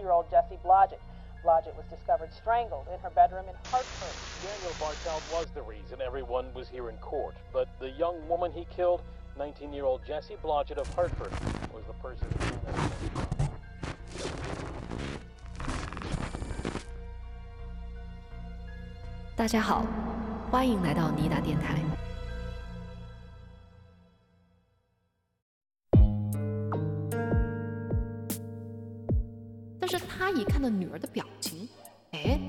for the murder of 19-year-old Jesse Blodgett. Blodgett was discovered strangled in her bedroom in Hartford. Daniel Bartel was the reason everyone was here in court, but the young woman he killed, 19-year-old Jesse Blodgett of Hartford, was the person who 大家好，欢迎来到尼达电台。 一看到女儿的表情，哎，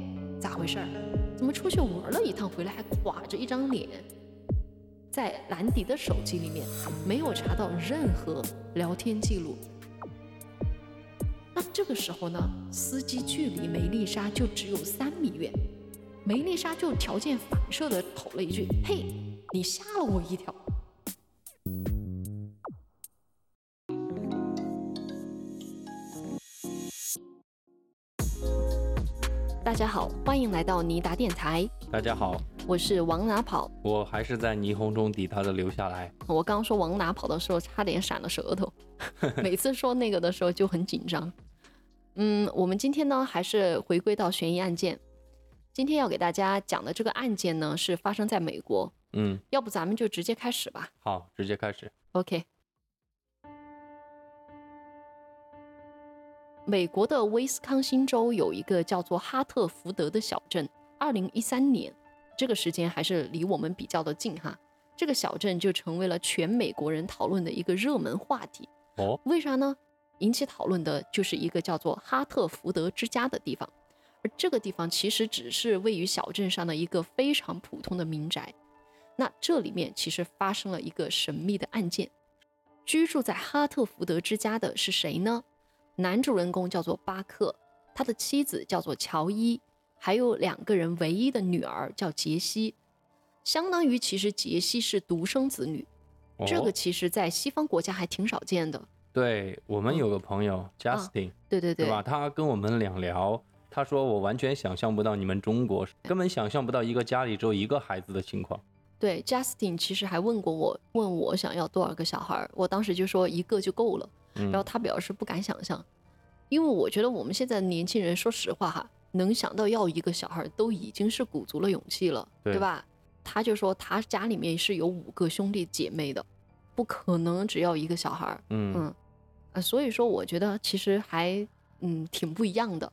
咋回事儿？怎么出去玩了一趟回来还垮着一张脸？在兰迪的手机里面没有查到任何聊天记录。那这个时候呢，司机距离梅丽莎就只有三米远。梅丽莎就条件反射的吼了一句：“嘿，你吓了我一跳。”大家好，欢迎来到尼达电台。大家好，我是往哪跑。我还是在霓虹中抵达的留下来。我刚说往哪跑的时候，差点闪了舌头。每次说那个的时候就很紧张。嗯，我们今天呢，还是回归到悬疑案件。今天要给大家讲的这个案件呢，是发生在美国。嗯，要不咱们就直接开始吧。好，直接开始。OK。美国的威斯康星州有一个叫做哈特福德的小镇。二零一三年，这个时间还是离我们比较的近哈。这个小镇就成为了全美国人讨论的一个热门话题。哦，为啥呢？引起讨论的就是一个叫做哈特福德之家的地方。而这个地方其实只是位于小镇上的一个非常普通的民宅，那这里面其实发生了一个神秘的案件。居住在哈特福德之家的是谁呢？男主人公叫做巴克，他的妻子叫做乔伊，还有两个人唯一的女儿叫杰西。相当于其实杰西是独生子女，这个其实在西方国家还挺少见的。对我们有个朋友 Justin，对对对，吧？他跟我们两聊。他说：“我完全想象不到你们中国根本想象不到一个家里只有一个孩子的情况。”对，Justin 其实还问过我，问我想要多少个小孩，我当时就说一个就够了。然后他表示不敢想象，因为我觉得我们现在的年轻人，说实话哈，能想到要一个小孩都已经是鼓足了勇气了，对吧？他就说他家里面是有五个兄弟姐妹的，不可能只要一个小孩。嗯嗯啊，所以说我觉得其实还嗯挺不一样的。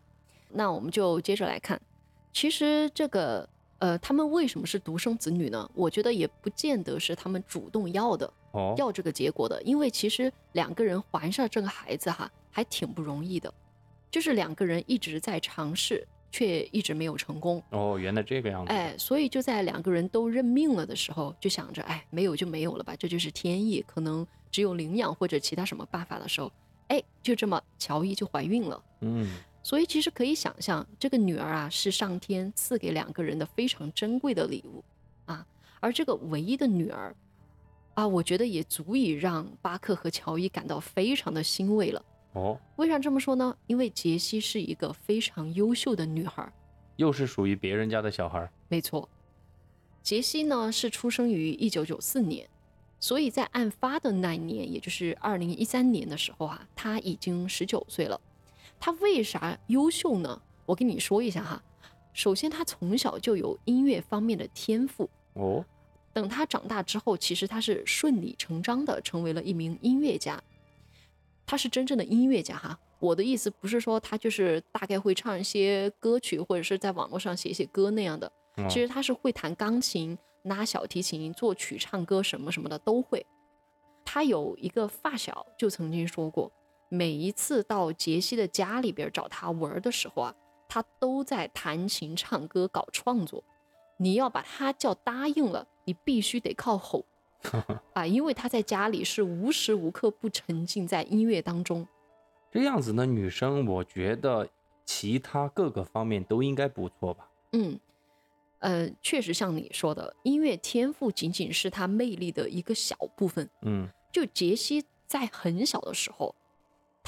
那我们就接着来看，其实这个呃，他们为什么是独生子女呢？我觉得也不见得是他们主动要的，哦，要这个结果的，因为其实两个人怀上这个孩子哈，还挺不容易的，就是两个人一直在尝试，却一直没有成功。哦，原来这个样子。哎，所以就在两个人都认命了的时候，就想着，哎，没有就没有了吧，这就是天意，可能只有领养或者其他什么办法的时候，哎，就这么乔伊就怀孕了。嗯。所以其实可以想象，这个女儿啊是上天赐给两个人的非常珍贵的礼物啊。而这个唯一的女儿啊，我觉得也足以让巴克和乔伊感到非常的欣慰了。哦，为啥这么说呢？因为杰西是一个非常优秀的女孩，又是属于别人家的小孩。没错，杰西呢是出生于一九九四年，所以在案发的那一年，也就是二零一三年的时候啊，她已经十九岁了。他为啥优秀呢？我跟你说一下哈。首先，他从小就有音乐方面的天赋哦。等他长大之后，其实他是顺理成章的成为了一名音乐家。他是真正的音乐家哈。我的意思不是说他就是大概会唱一些歌曲，或者是在网络上写写歌那样的。其实他是会弹钢琴、拉小提琴、作曲、唱歌什么什么的都会。他有一个发小就曾经说过。每一次到杰西的家里边找他玩的时候啊，他都在弹琴、唱歌、搞创作。你要把他叫答应了，你必须得靠吼 啊，因为他在家里是无时无刻不沉浸在音乐当中。这样子的女生，我觉得其他各个方面都应该不错吧？嗯，呃，确实像你说的，音乐天赋仅仅是他魅力的一个小部分。嗯，就杰西在很小的时候。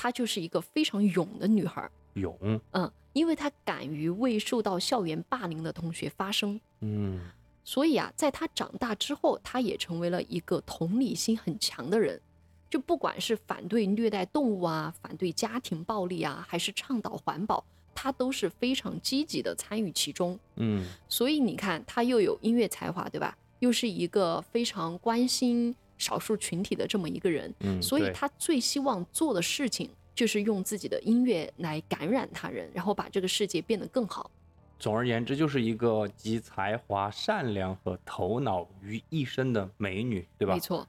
她就是一个非常勇的女孩，勇，嗯，因为她敢于为受到校园霸凌的同学发声，嗯，所以啊，在她长大之后，她也成为了一个同理心很强的人。就不管是反对虐待动物啊，反对家庭暴力啊，还是倡导环保，她都是非常积极的参与其中。嗯，所以你看，她又有音乐才华，对吧？又是一个非常关心少数群体的这么一个人，嗯所以他最希望做的事情就是用自己的音乐来感染他人，然后把这个世界变得更好。总而言之，就是一个集才华、善良和头脑于一身的美女，对吧没？错。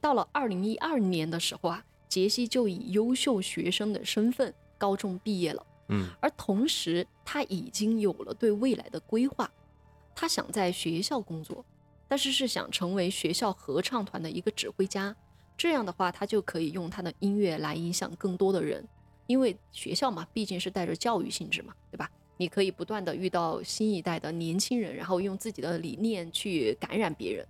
到了二零一二年的时候啊，杰西就以优秀学生的身份高中毕业了，嗯而同时他已经有了对未来的规划，他想在学校工作，但是是想成为学校合唱团的一个指挥家。这样的话，他就可以用他的音乐来影响更多的人，因为学校嘛，毕竟是带着教育性质嘛，对吧？你可以不断的遇到新一代的年轻人，然后用自己的理念去感染别人。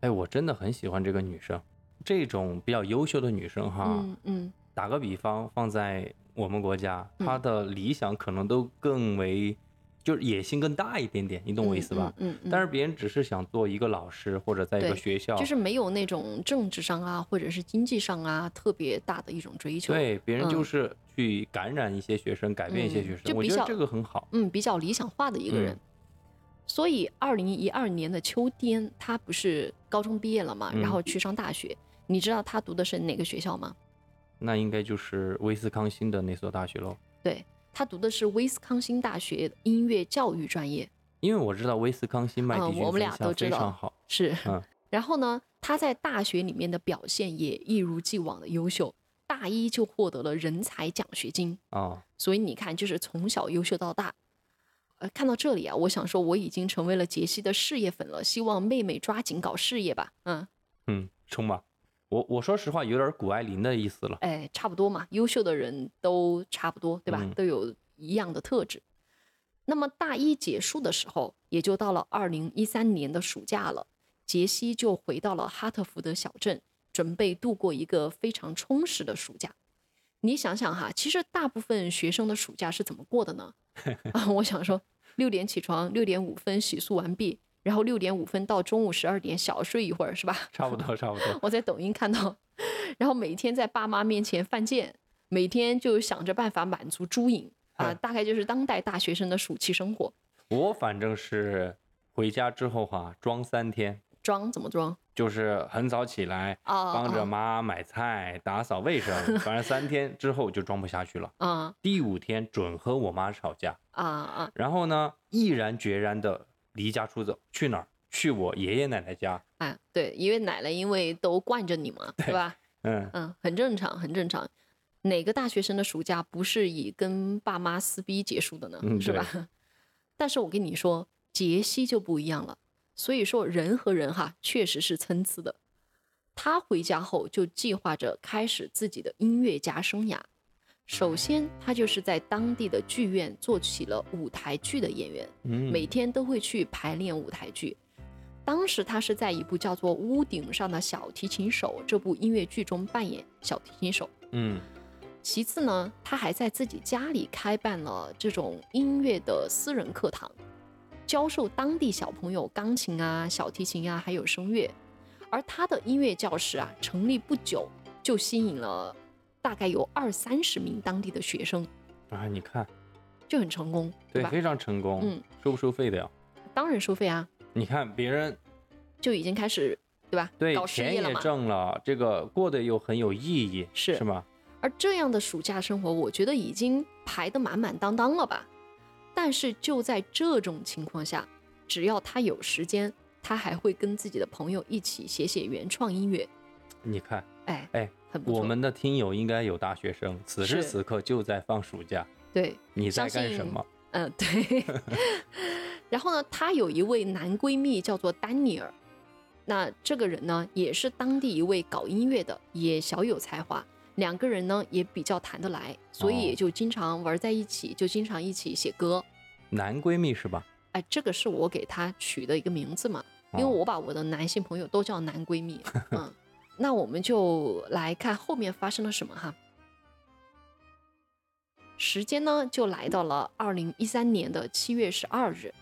哎，我真的很喜欢这个女生，这种比较优秀的女生哈，嗯嗯，打个比方，放在我们国家，嗯她的理想可能都更为，就是野心更大一点点，你懂我意思吧？嗯嗯。嗯但是别人只是想做一个老师，或者在一个学校，就是没有那种政治上啊，或者是经济上啊特别大的一种追求。，对别人就嗯是去感染一些学生，改变一些嗯学生，我觉得就比较这个很好。嗯，比较理想化的一个人。嗯所以，二零一二年的秋天，他不是高中毕业了嘛，嗯然后去上大学。你知道他读的是哪个学校吗？那应该就是威斯康星的那所大学喽，对他读的是威斯康星大学音乐教育专业。因为我知道威斯康星麦迪逊嗯我们俩分校都知道非常好。是，嗯然后呢，他在大学里面的表现也一如既往的优秀，大一就获得了人才奖学金。啊，所以你看，就是从小优秀到大。呃，看到这里啊，我想说我已经成为了杰西的事业粉了，希望妹妹抓紧搞事业吧。嗯，嗯，冲吧！我我说实话，有点谷爱凌的意思了。哎，差不多嘛，优秀的人都差不多，对吧？嗯都有一样的特质。那么大一结束的时候，也就到了二零一三年的暑假了，杰西就回到了哈特福德小镇，准备度过一个非常充实的暑假。你想想哈，其实大部分学生的暑假是怎么过的呢？啊，我想说，六点起床，六点五分洗漱完毕，然后六点五分到中午十二点小睡一会儿，是吧？差不多，差不多。我在抖音看到，然后每天在爸妈面前犯贱，每天就想着办法满足猪瘾啊，嗨大概就是当代大学生的暑期生活。我反正是回家之后哈、装三天，装怎么装就是很早起来，啊？帮着啊妈买菜、打扫卫生，反正三天之后就装不下去了。啊第五天准和我妈吵架，啊啊！然后呢，毅然决然的离家出走，去哪儿？去我爷爷奶奶家。哎，对，因为奶奶因为都惯着你嘛，对吧？嗯，嗯，很正常，很正常。哪个大学生的暑假不是以跟爸妈撕逼结束的呢？嗯是吧？但是我跟你说，杰西就不一样了。所以说，人和人哈确实是参差的。他回家后就计划着开始自己的音乐家生涯。首先，他就是在当地的剧院做起了舞台剧的演员。嗯每天都会去排练舞台剧。当时他是在一部叫做《屋顶上的小提琴手》这部音乐剧中扮演小提琴手。嗯其次呢，他还在自己家里开办了这种音乐的私人课堂，教授当地小朋友钢琴啊、小提琴啊，还有声乐。而他的音乐教室啊，成立不久就吸引了大概有二三十名当地的学生，啊，你看，就很成功，对，吧？非常成功。嗯，收不收费的呀？当然收费啊，你看别人就已经开始对吧？对搞事钱也业了嘛。挣了，这个过得又很有意义，是是吗？而这样的暑假生活，我觉得已经排得满满当当了吧。但是就在这种情况下，只要他有时间，他还会跟自己的朋友一起写写原创音乐。你看，哎，哎，很不错。我们的听友应该有大学生，此时此刻就在放暑假，对，你在干什么？嗯、对。然后呢，她有一位男闺蜜叫做丹尼尔，那这个人呢，也是当地一位搞音乐的，也小有才华。两个人呢也比较谈得来，所以就经常玩在一起，就经常一起写歌。男闺蜜是吧？哎，这个是我给他取的一个名字嘛，因为哦我把我的男性朋友都叫男闺蜜。嗯，那我们就来看后面发生了什么哈。时间呢，就来到了二零一三年的七月十二日，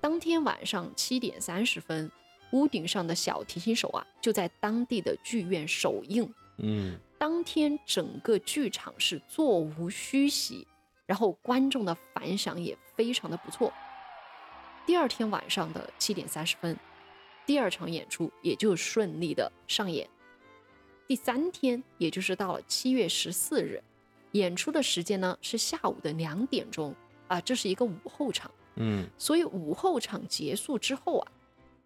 当天晚上七点三十分，屋顶上的小提琴手啊，就在当地的剧院首映，嗯，当天整个剧场是座无虚席，然后观众的反响也非常的不错。第二天晚上的七点三十分，第二场演出也就顺利的上演。第三天，也就是到了七月十四日，演出的时间呢是下午的两点钟啊，这是一个午后场。嗯，所以午后场结束之后啊，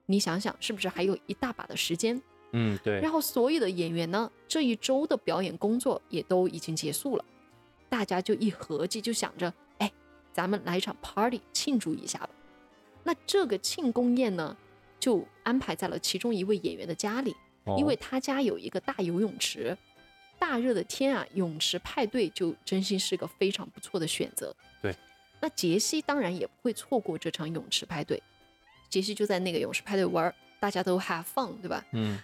你想想是不是还有一大把的时间？嗯，对然，后所有的演员呢，这一周的表演工作也都已经结束了，大家就一合计，就想着，哎，咱们来一场 party 庆祝一下吧。那这个庆功宴呢，就安排在了其中一位演员的家里，因为哦他家有一个大游泳池。大热的天啊，泳池派对就真心是个非常不错的选择。对，那杰西当然也不会错过这场泳池派对。杰西就在那个泳池派对玩，大家都 have fun，对吧？嗯，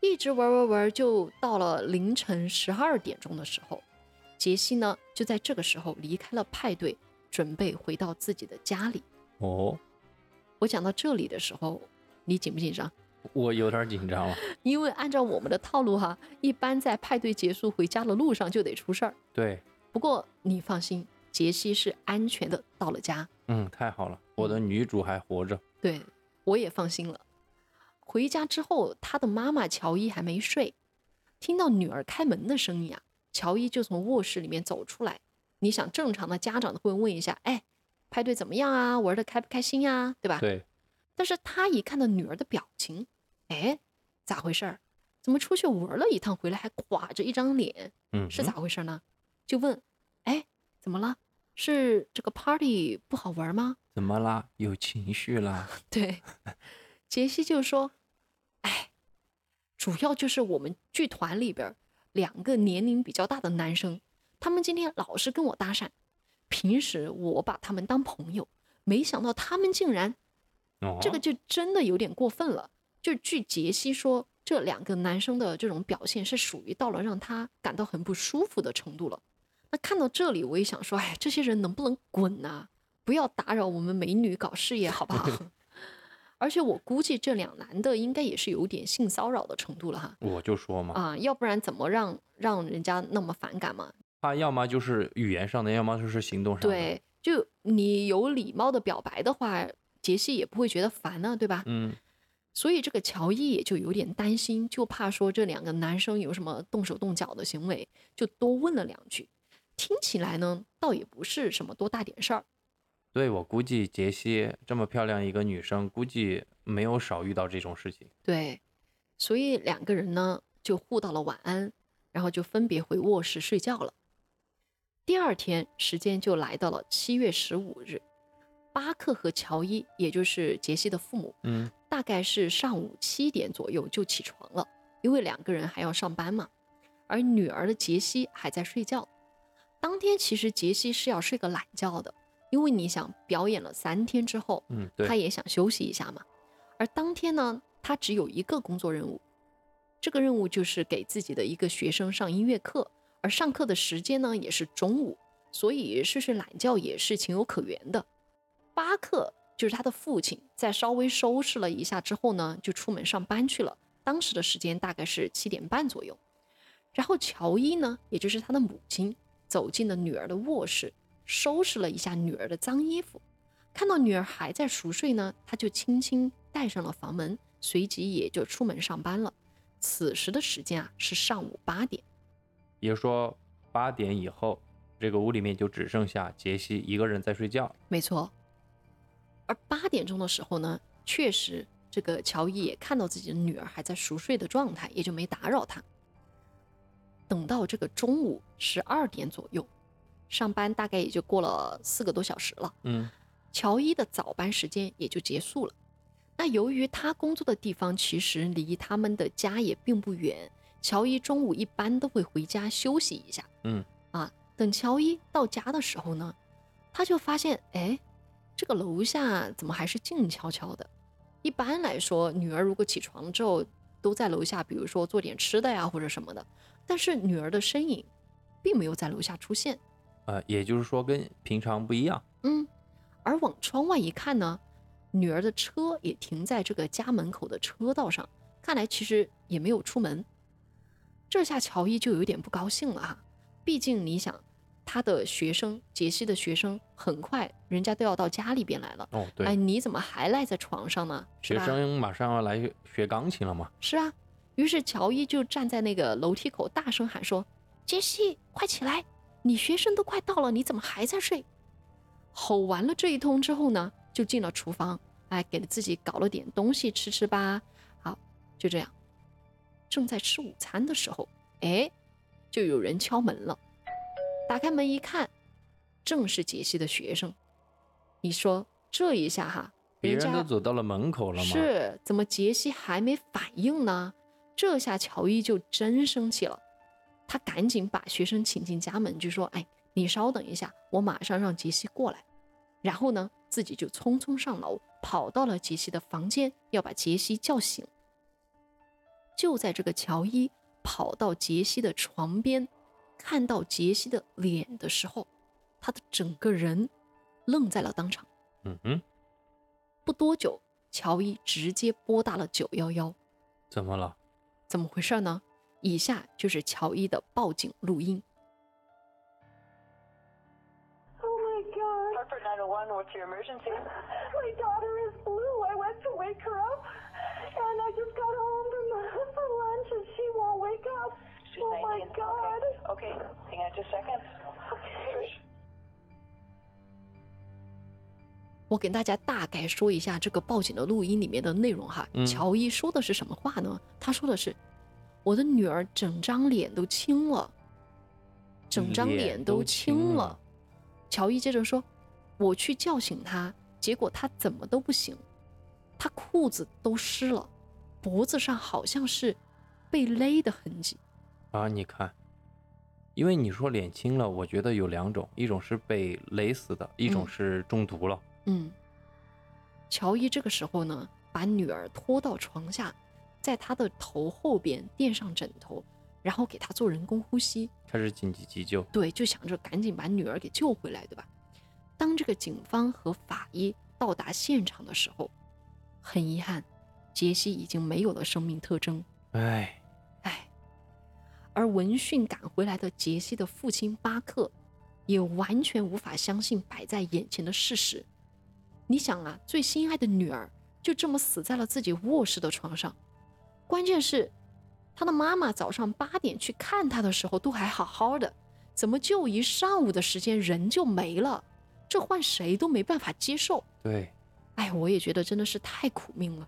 一直玩玩玩，就到了凌晨十二点钟的时候，杰西呢就在这个时候离开了派对，准备回到自己的家里。哦，我讲到这里的时候，你紧不紧张？我有点紧张了。因为按照我们的套路哈，一般在派对结束回家的路上就得出事儿。对，不过你放心，杰西是安全的到了家，嗯，太好了，我的女主还活着。对我也放心了。回家之后，他的妈妈乔伊还没睡，听到女儿开门的声音啊，乔伊就从卧室里面走出来。你想，正常的家长都会问一下，哎，派对怎么样啊？玩的开不开心呀、对吧？对，但是他一看到女儿的表情，哎，咋回事儿？怎么出去玩了一趟回来还垮着一张脸？嗯，是咋回事呢？就问，哎，怎么了？是这个 party 不好玩吗？怎么啦？有情绪啦？对，杰西就说：“哎，主要就是我们剧团里边两个年龄比较大的男生，他们今天老是跟我搭讪。平时我把他们当朋友，没想到他们竟然哦，这个就真的有点过分了。就据杰西说，这两个男生的这种表现是属于到了让他感到很不舒服的程度了。那看到这里，我也想说，哎，这些人能不能滚呐、不要打扰我们美女搞事业，好不好？而且我估计这两男的应该也是有点性骚扰的程度了哈。我就说嘛，啊，要不然怎么让让人家那么反感嘛？他要么就是语言上的，要么就是行动上的。，对，就你有礼貌的表白的话，杰西也不会觉得烦呢、对吧？嗯，所以这个乔伊也就有点担心，就怕说这两个男生有什么动手动脚的行为，就多问了两句。听起来呢，倒也不是什么多大点事儿。对我估计杰西这么漂亮一个女生，估计没有少遇到这种事情。对，所以两个人呢就互道了晚安，然后就分别回卧室睡觉了。第二天，时间就来到了七月十五日，巴克和乔伊，也就是杰西的父母，嗯，大概是上午七点左右就起床了，因为两个人还要上班嘛。而女儿的杰西还在睡觉。当天其实杰西是要睡个懒觉的，因为你想表演了三天之后，嗯，对他，也想休息一下嘛。而当天呢，他只有一个工作任务，这个任务就是给自己的一个学生上音乐课，而上课的时间呢也是中午，所以睡睡懒觉也是情有可原的。巴克就是他的父亲，在稍微收拾了一下之后呢，就出门上班去了。当时的时间大概是七点半左右。然后乔伊呢，也就是他的母亲，走进了女儿的卧室，收拾了一下女儿的脏衣服。看到女儿还在熟睡呢，他就轻轻带上了房门，随即也就出门上班了。此时的时间啊是上午八点。也就是说八点以后，这个屋里面就只剩下杰西一个人在睡觉。没错。而八点钟的时候呢，确实这个乔伊也看到自己的女儿还在熟睡的状态，也就没打扰她。等到这个中午十二点左右，上班大概也就过了四个多小时了。嗯，乔伊的早班时间也就结束了。那由于他工作的地方其实离他们的家也并不远，乔伊中午一般都会回家休息一下。嗯，啊，等乔伊到家的时候呢，他就发现，哎，这个楼下怎么还是静悄悄的？一般来说，女儿如果起床之后都在楼下，比如说做点吃的呀或者什么的，但是女儿的身影并没有在楼下出现。呃，也就是说跟平常不一样。嗯，而往窗外一看呢，女儿的车也停在这个家门口的车道上，看来其实也没有出门。这下乔伊就有点不高兴了哈，毕竟你想，他的学生杰西的学生很快人家都要到家里边来了，哦，对，哎，你怎么还赖在床上呢？学？生马上要来学钢琴了嘛？是啊，于是乔伊就站在那个楼梯口大声喊说：“杰西，快起来！你学生都快到了，你怎么还在睡？”吼完了这一通之后呢，就进了厨房，哎，给自己搞了点东西吃吃吧。好，就这样，正在吃午餐的时候，哎，就有人敲门了。打开门一看，正是杰西的学生。你说这一下哈，别人都走到了门口了吗？是，怎么杰西还没反应呢？这下乔伊就真生气了，他赶紧把学生请进家门，就说：“哎，你稍等一下，我马上让杰西过来。”然后呢，自己就匆匆上楼，跑到了杰西的房间，要把杰西叫醒。就在这个乔伊跑到杰西的床边，看到杰西的脸的时候，他的整个人愣在了当场。嗯哼，不多久，乔伊直接拨打了九幺幺。怎么了？怎么回事呢？以下就是乔伊的报警录音。Oh my god. Hartford 911, what's your emergency? My daughter is blue. I went to wake her up and I just got home from, from lunch and she won't wake up. She's oh my 19. god. Okay. okay, hang on just a second. Okay. 我给大家大概说一下这个报警的录音里面的内容哈。嗯乔伊说的是什么话呢？他说的是：“我的女儿整张脸都青了，整张脸脸都都青青了。了乔伊接着说：“我去叫醒她，结果她怎么都不醒，她裤子都湿了，脖子上好像是被勒的痕迹。啊，你看，因为你说脸青了，我觉得有两种，一种是被勒死的，一种嗯是中毒了。嗯，乔伊这个时候呢，把女儿拖到床下，在她的头后边垫上枕头，然后给她做人工呼吸。开始紧急急救。对，就想着赶紧把女儿给救回来，对吧？当这个警方和法医到达现场的时候，很遗憾，杰西已经没有了生命特征。哎，唉，而闻讯赶回来的杰西的父亲巴克，也完全无法相信摆在眼前的事实。你想啊，最心爱的女儿就这么死在了自己卧室的床上，关键是，他的妈妈早上八点去看他的时候都还好好的，怎么就一上午的时间人就没了？这换谁都没办法接受。对，哎，我也觉得真的是太苦命了。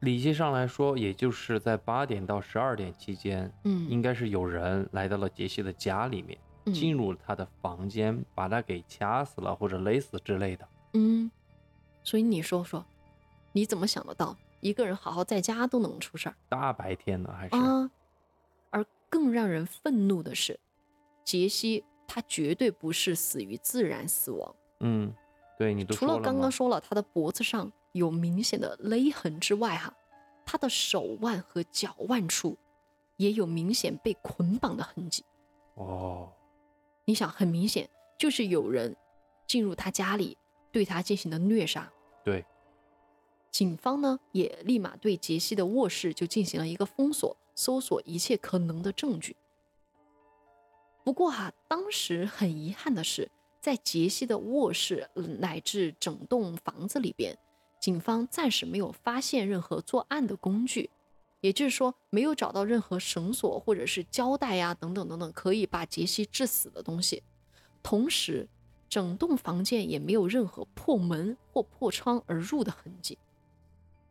理性上来说，也就是在八点到十二点期间，嗯，应该是有人来到了杰西的家里面，嗯进入了他的房间，把他给掐死了或者勒死之类的。嗯，所以你说说，你怎么想得到一个人好好在家都能出事儿大白天的还是？啊？而更让人愤怒的是，杰西他绝对不是死于自然死亡，嗯，对你都除了刚刚说了他的脖子上有明显的勒痕之外，哈，他的手腕和脚腕处也有明显被捆绑的痕迹。哦，你想，很明显就是有人进入他家里，对他进行了虐杀。对，警方呢也立马对杰西的卧室就进行了一个封锁，搜索一切可能的证据。不过哈、当时很遗憾的是，在杰西的卧室呃乃至整栋房子里边，警方暂时没有发现任何作案的工具，也就是说，没有找到任何绳索或者是胶带呀、等等等等可以把杰西致死的东西。同时，整栋房间也没有任何破门或破窗而入的痕迹。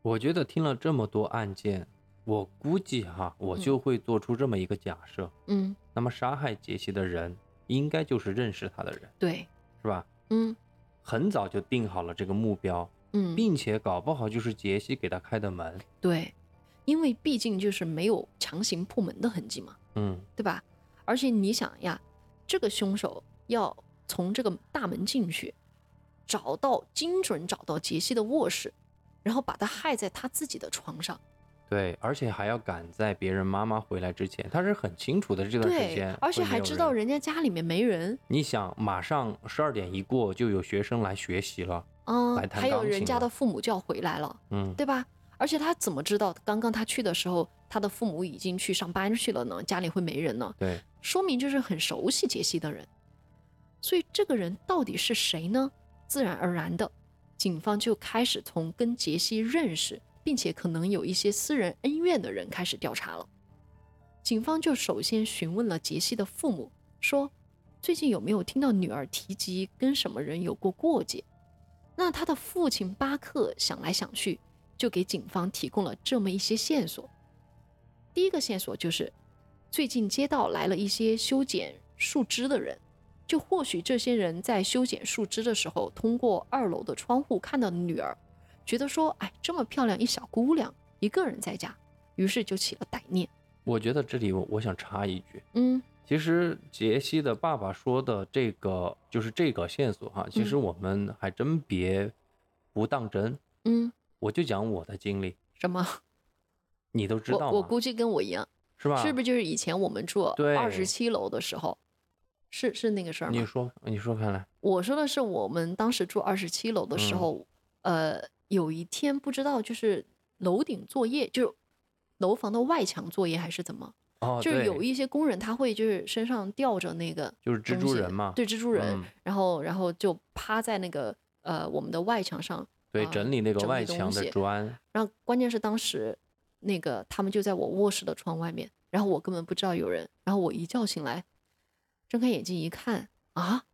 我觉得听了这么多案件，我估计哈，我就会做出这么一个假设：嗯，那么杀害杰西的人，应该就是认识他的人，对，是吧？嗯很早就定好了这个目标，嗯，并且搞不好就是杰西给他开的门。对，因为毕竟就是没有强行破门的痕迹嘛，嗯，对吧？而且你想呀，这个凶手要从这个大门进去，找到精准找到杰西的卧室，然后把他害在他自己的床上。对，而且还要赶在别人妈妈回来之前，他是很清楚的这段时对间，，而且还知道。人家家里面没人你想，马上十二点一过，就有学生来学习了，啊来，弹还有人家的父母就要回来了，嗯，对吧？而且他怎么知道刚刚他去的时候，他的父母已经去上班去了呢？家里会没人呢？对，说明就是很熟悉杰西的人。所以这个人到底是谁呢？自然而然的，警方就开始从跟杰西认识，并且可能有一些私人恩怨的人开始调查了。警方就首先询问了杰西的父母，说最近有没有听到女儿提及跟什么人有过过节？那他的父亲巴克想来想去，就给警方提供了这么一些线索。第一个线索就是，最近街道来了一些修剪树枝的人，就或许这些人在修剪树枝的时候，通过二楼的窗户看到女儿，觉得说，哎，这么漂亮一小姑娘，一个人在家，于是就起了歹念。我觉得这里我我想插一句，嗯其实杰西的爸爸说的这个就是这个线索哈，其实嗯我们还真别不当真。嗯，我就讲我的经历，什么？你都知道吗？我我估计跟我一样，是吧？是不是就是以前我们住对二十七楼的时候，是是那个事儿吗？你说，你说看来，我说的是我们当时住二十七楼的时嗯候，呃，有一天不知道就是楼顶作业，就是楼房的外墙作业还是怎么，哦，就是有一些工人他会就是身上吊着那个就是蜘蛛人嘛，对蜘蛛人，嗯然后然后就趴在那个呃我们的外墙上，对，啊整理那个外墙的砖，然后关键是当时那个他们就在我卧室的窗外面，然后我根本不知道有人，然后我一觉醒来，睁开眼睛一看啊，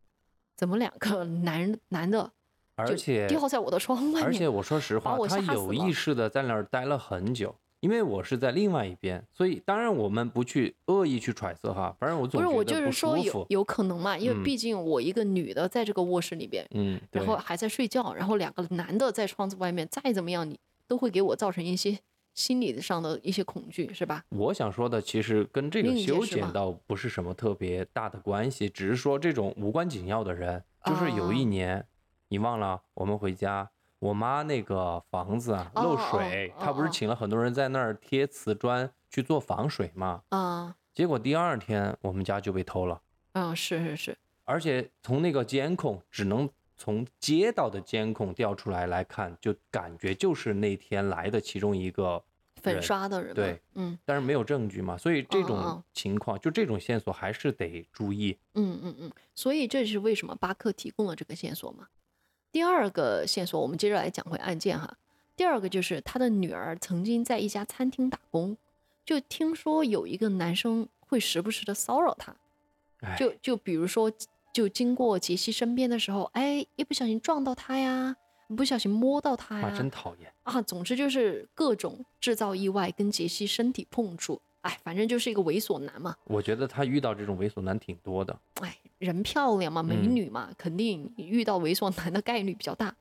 怎么两个男男的就而且掉在我的窗外面？而且我说实话，他有意识的在那儿待了很久，因为我是在另外一边，所以当然我们不去恶意去揣测哈，反正我总不是我就是说。有有可能嘛，因为嗯毕竟我一个女的在这个卧室里边，嗯，然后还在睡觉，然后两个男的在窗子外面，再怎么样你都会给我造成一些心理上的一些恐惧，是吧？我想说的其实跟这个修剪倒不是什么特别大的关系，只是说这种无关紧要的人，就是有一哦年，你忘了我们回家。我妈那个房子啊漏水，哦她不是哦请了很多人在那儿贴瓷砖去做防水嘛？啊、结果第二天我们家就被偷了。嗯，是是是，而且从那个监控只能从街道的监控调出来来看，就感觉就是那天来的其中一个粉，刷的人，对嗯但是没有证据嘛，所以这种情况，就这种线索还是得注意。嗯嗯嗯，所以这是为什么巴克提供了这个线索嘛。第二个线索，我们接着来讲回案件哈。第二个就是他的女儿曾经在一家餐厅打工，就听说有一个男生会时不时的骚扰她，哎，就就比如说，就经过杰西身边的时候，哎，一不小心撞到他呀，不小心摸到他哇，呀，真讨厌。啊，总之就是各种制造意外，跟杰西身体碰触，哎，反正就是一个猥琐男嘛。我觉得他遇到这种猥琐男挺多的。哎，人漂亮嘛，美嗯女嘛，肯定遇到猥琐男的概率比较大。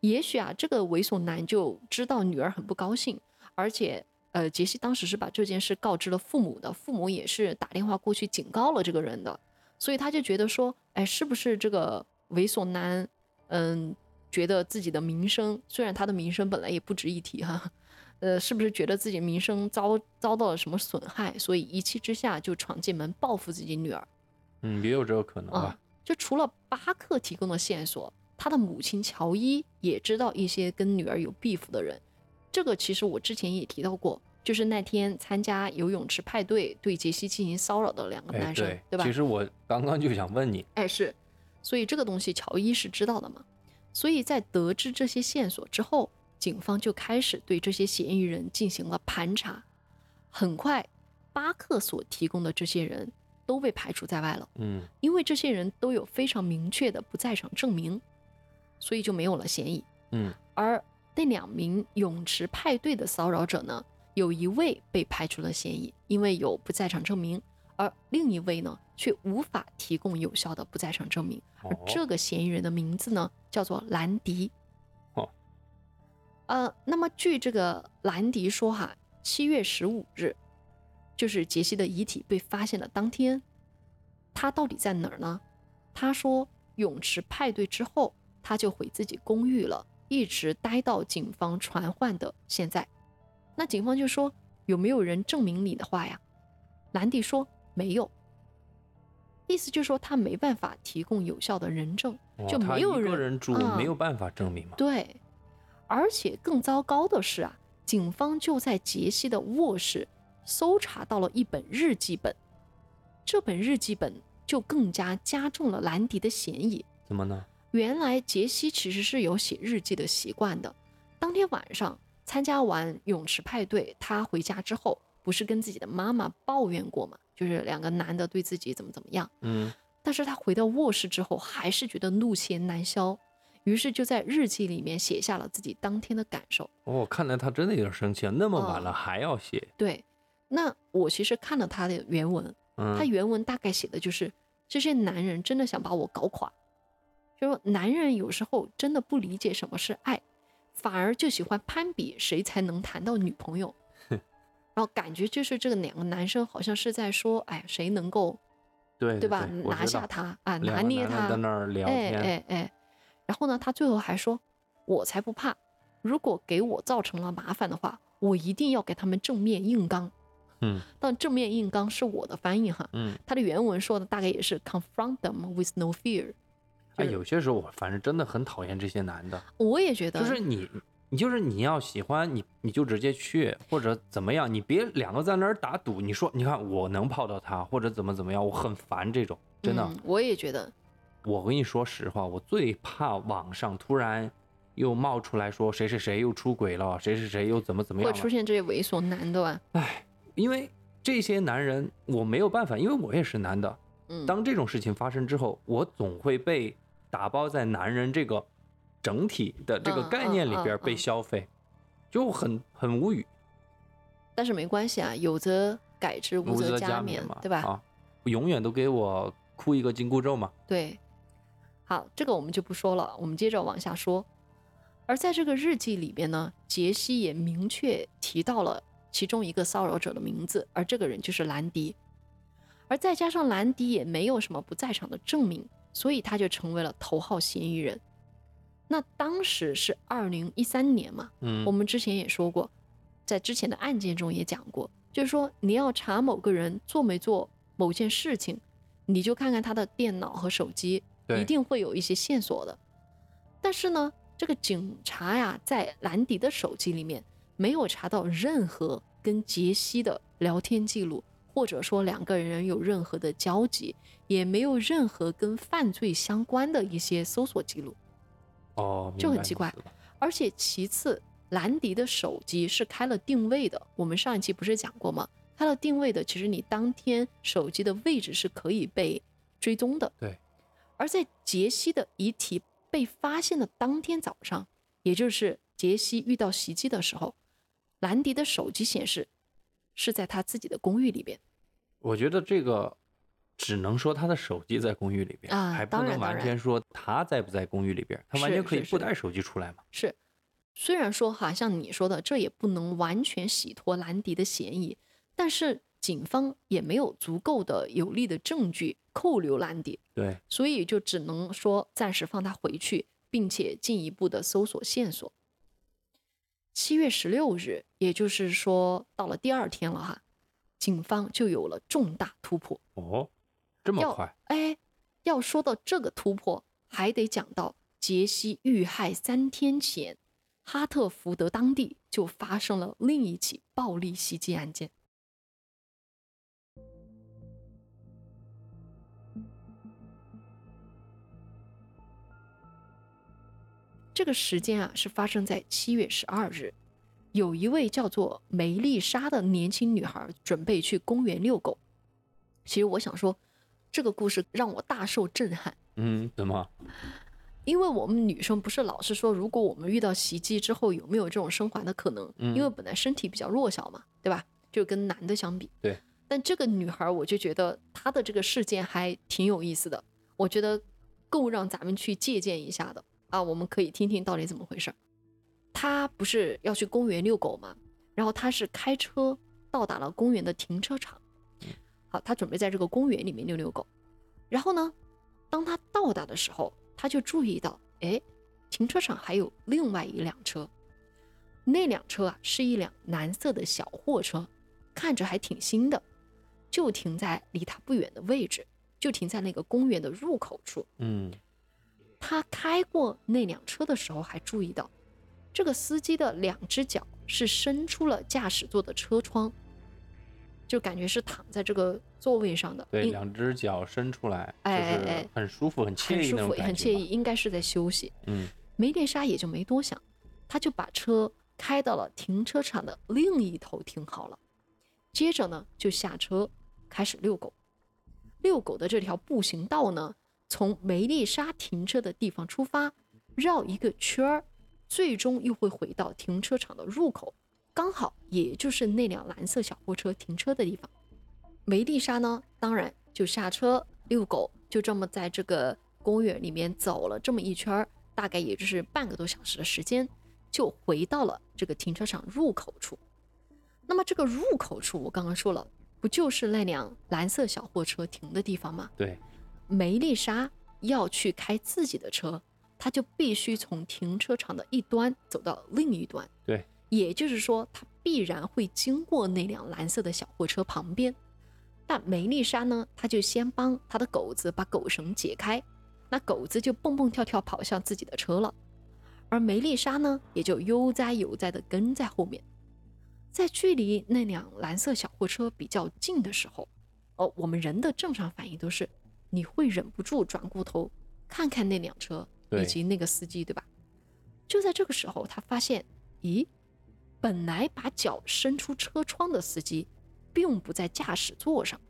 也许啊，这个猥琐男就知道女儿很不高兴，而且呃，杰西当时是把这件事告知了父母的，父母也是打电话过去警告了这个人的，所以他就觉得说，哎，是不是这个猥琐男，嗯，觉得自己的名声，虽然他的名声本来也不值一提哈，呃，是不是觉得自己名声遭遭到了什么损害，所以一气之下就闯进门报复自己女儿。嗯，也有这个可能吧啊。，就除了巴克提供的线索，他的母亲乔伊也知道一些跟女儿有 beef 的人。这个其实我之前也提到过，就是那天参加游泳池派对对杰西进行骚扰的两个哎，男生，对，吧其？实我刚刚就想问你，哎，是，所以这个东西乔伊是知道的嘛。所以在得知这些线索之后，警方就开始对这些嫌疑人进行了盘查。很快，巴克所提供的这些人都被排除在外了。嗯，因为这些人都有非常明确的不在场证明，所以就没有了嫌疑。嗯，而那两名泳池派对的骚扰者呢，有一位被排除了嫌疑，因为有不在场证明，而另一位呢却无法提供有效的不在场证明。而哦这个嫌疑人的名字呢，叫做兰迪。哦，呃，那么据这个兰迪说哈，七月十五日，就是杰西的遗体被发现的当天，他到底在哪儿呢？他说，泳池派对之后，他就回自己公寓了，一直待到警方传唤的现在。那警方就说，有没有人证明你的话呀？兰迪说没有，意思就是说他没办法提供有效的人证。就没有人人住，啊没有办法证明嘛。对，而且更糟糕的是啊，警方就在杰西的卧室搜查到了一本日记本，这本日记本就更加加重了兰迪的嫌疑。怎么呢？原来杰西其实是有写日记的习惯的。当天晚上参加完泳池派对，他回家之后不是跟自己的妈妈抱怨过吗？就是两个男的对自己怎么怎么样。嗯，但是他回到卧室之后，还是觉得怒气难消，于是就在日记里面写下了自己当天的感受。哦，看来他真的有点生气啊，那么晚哦。了还要写。对，那我其实看了他的原文，嗯，他原文大概写的就是这些男人真的想把我搞垮，就说男人有时候真的不理解什么是爱，反而就喜欢攀比谁才能谈到女朋友，然后感觉就是这个两个男生好像是在说，哎，谁能够对对吧，拿下他啊，拿捏他男的在，那儿聊。哎，哎哎，然后呢，他最后还说，我才不怕，如果给我造成了麻烦的话，我一定要给他们正面硬刚。嗯 但正面硬刚是我的翻译哈，嗯，他的原文说的大概也是 confront them with no fear。哎，有些时候我反正真的很讨厌这些男的，我也觉得，就是你，你就是你要喜欢你，你就直接去，或者怎么样，你别两个在那儿打赌，你说你看我能泡到他，或者怎么怎么样，我很烦这种，真的。嗯，我也觉得，我跟你说实话，我最怕网上突然又冒出来说谁谁谁又出轨了，谁谁谁又怎么怎么样会出，现这些猥琐男的吧？因为这些男人我没有办法，因为我也是男的，嗯，当这种事情发生之后，我总会被打包在男人这个整体的这个嗯概念里边被嗯嗯嗯消费，就很很无语。但是没关系啊，有则改之，无无则加勉嘛，对吧？啊，永远都给我哭一个紧箍咒嘛。对，好，这个我们就不说了，我们接着往下说。而在这个日记里边呢，杰西也明确提到了其中一个骚扰者的名字，而这个人就是兰迪。而再加上兰迪也没有什么不在场的证明，所以他就成为了头号嫌疑人。那当时是二零一三年嘛，嗯我们之前也说过，在之前的案件中也讲过，就是说你要查某个人做没做某件事情，你就看看他的电脑和手机，对一定会有一些线索的。但是呢，这个警察呀，在兰迪的手机里面没有查到任何跟杰西的聊天记录，或者说两个人有任何的交集，也没有任何跟犯罪相关的一些搜索记录。哦，就很奇怪而且其次，兰迪的手机是开了定位的。我们上一期不是讲过吗？开了定位的，其实你当天手机的位置是可以被追踪的。对。而在杰西的遗体被发现的当天早上，也就是杰西遇到袭击的时候，兰迪的手机显示是在他自己的公寓里边。我觉得这个只能说他的手机在公寓里边，啊还不能完全说他在不在公寓里边，他完全可以不带手机出来嘛。是，虽然说哈，像你说的，这也不能完全洗脱兰迪的嫌疑，但是警方也没有足够的有力的证据扣留兰迪，对，所以就只能说暂时放他回去，并且进一步的搜索线索。七月十六日，也就是说到了第二天了哈，警方就有了重大突破。哦，这么快，哎，要说到这个突破，还得讲到杰西遇害三天前，哈特福德当地就发生了另一起暴力袭击案件。这个时间啊，是发生在七月十二日，有一位叫做梅丽莎的年轻女孩准备去公园遛狗。其实我想说，这个故事让我大受震撼，嗯，怎么？因为我们女生不是老是说，如果我们遇到袭击之后有没有这种生还的可能？嗯因为本来身体比较弱小嘛，对吧？就跟男的相比。对。但这个女孩，我就觉得她的这个事件还挺有意思的，我觉得够让咱们去借鉴一下的啊！我们可以听听到底怎么回事儿。她不是要去公园遛狗吗？然后他是开车到达了公园的停车场。好，他准备在这个公园里面遛遛狗。然后呢，当他到达的时候，他就注意到，哎，停车场还有另外一辆车。那辆车啊是一辆蓝色的小货车，看着还挺新的，就停在离他不远的位置，就停在那个公园的入口处。嗯，他开过那辆车的时候，还注意到这个司机的两只脚是伸出了驾驶座的车窗，就感觉是躺在这个座位上的，对，两只脚伸出来，就是哎哎哎很舒服、很惬很舒服，意。很惬意，。应该是在休息。嗯，梅丽莎也就没多想，她就把车开到了停车场的另一头停好了，接着呢就下车开始遛狗。遛狗的这条步行道呢，从梅丽莎停车的地方出发，绕一个圈儿，最终又会回到停车场的入口，刚好也就是那辆蓝色小货车停车的地方。梅丽莎呢，当然就下车遛狗，就这么在这个公园里面走了这么一圈儿，大概也就是半个多小时的时间，就回到了这个停车场入口处。那么这个入口处，我刚刚说了，不就是那辆蓝色小货车停的地方吗？对，梅丽莎要去开自己的车，她就必须从停车场的一端走到另一端。对，也就是说，她必然会经过那辆蓝色的小货车旁边。但梅丽莎呢，她就先帮她的狗子把狗绳解开，那狗子就蹦蹦跳跳跑向自己的车了，而梅丽莎呢，也就悠哉悠哉地跟在后面。在距离那辆蓝色小货车比较近的时候，哦，我们人的正常反应都是你会忍不住转过头看看那辆车以及那个司机，对吧？就在这个时候，他发现，咦，本来把脚伸出车窗的司机，并不在驾驶座上。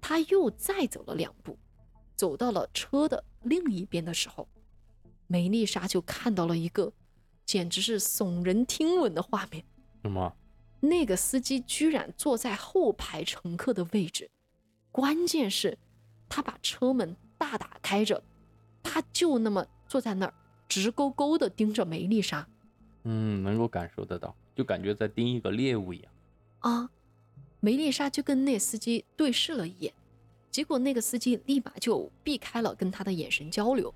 他又再走了两步，走到了车的另一边的时候，梅丽莎就看到了一个简直是耸人听闻的画面。什么？那个司机居然坐在后排乘客的位置，关键是，他把车门大打开着，他就那么坐在那儿，直勾勾的盯着梅丽莎嗯，能够感受得到，就感觉在盯一个猎物一样。啊。梅丽莎就跟那司机对视了一眼，结果那个司机立马就避开了跟他的眼神交流。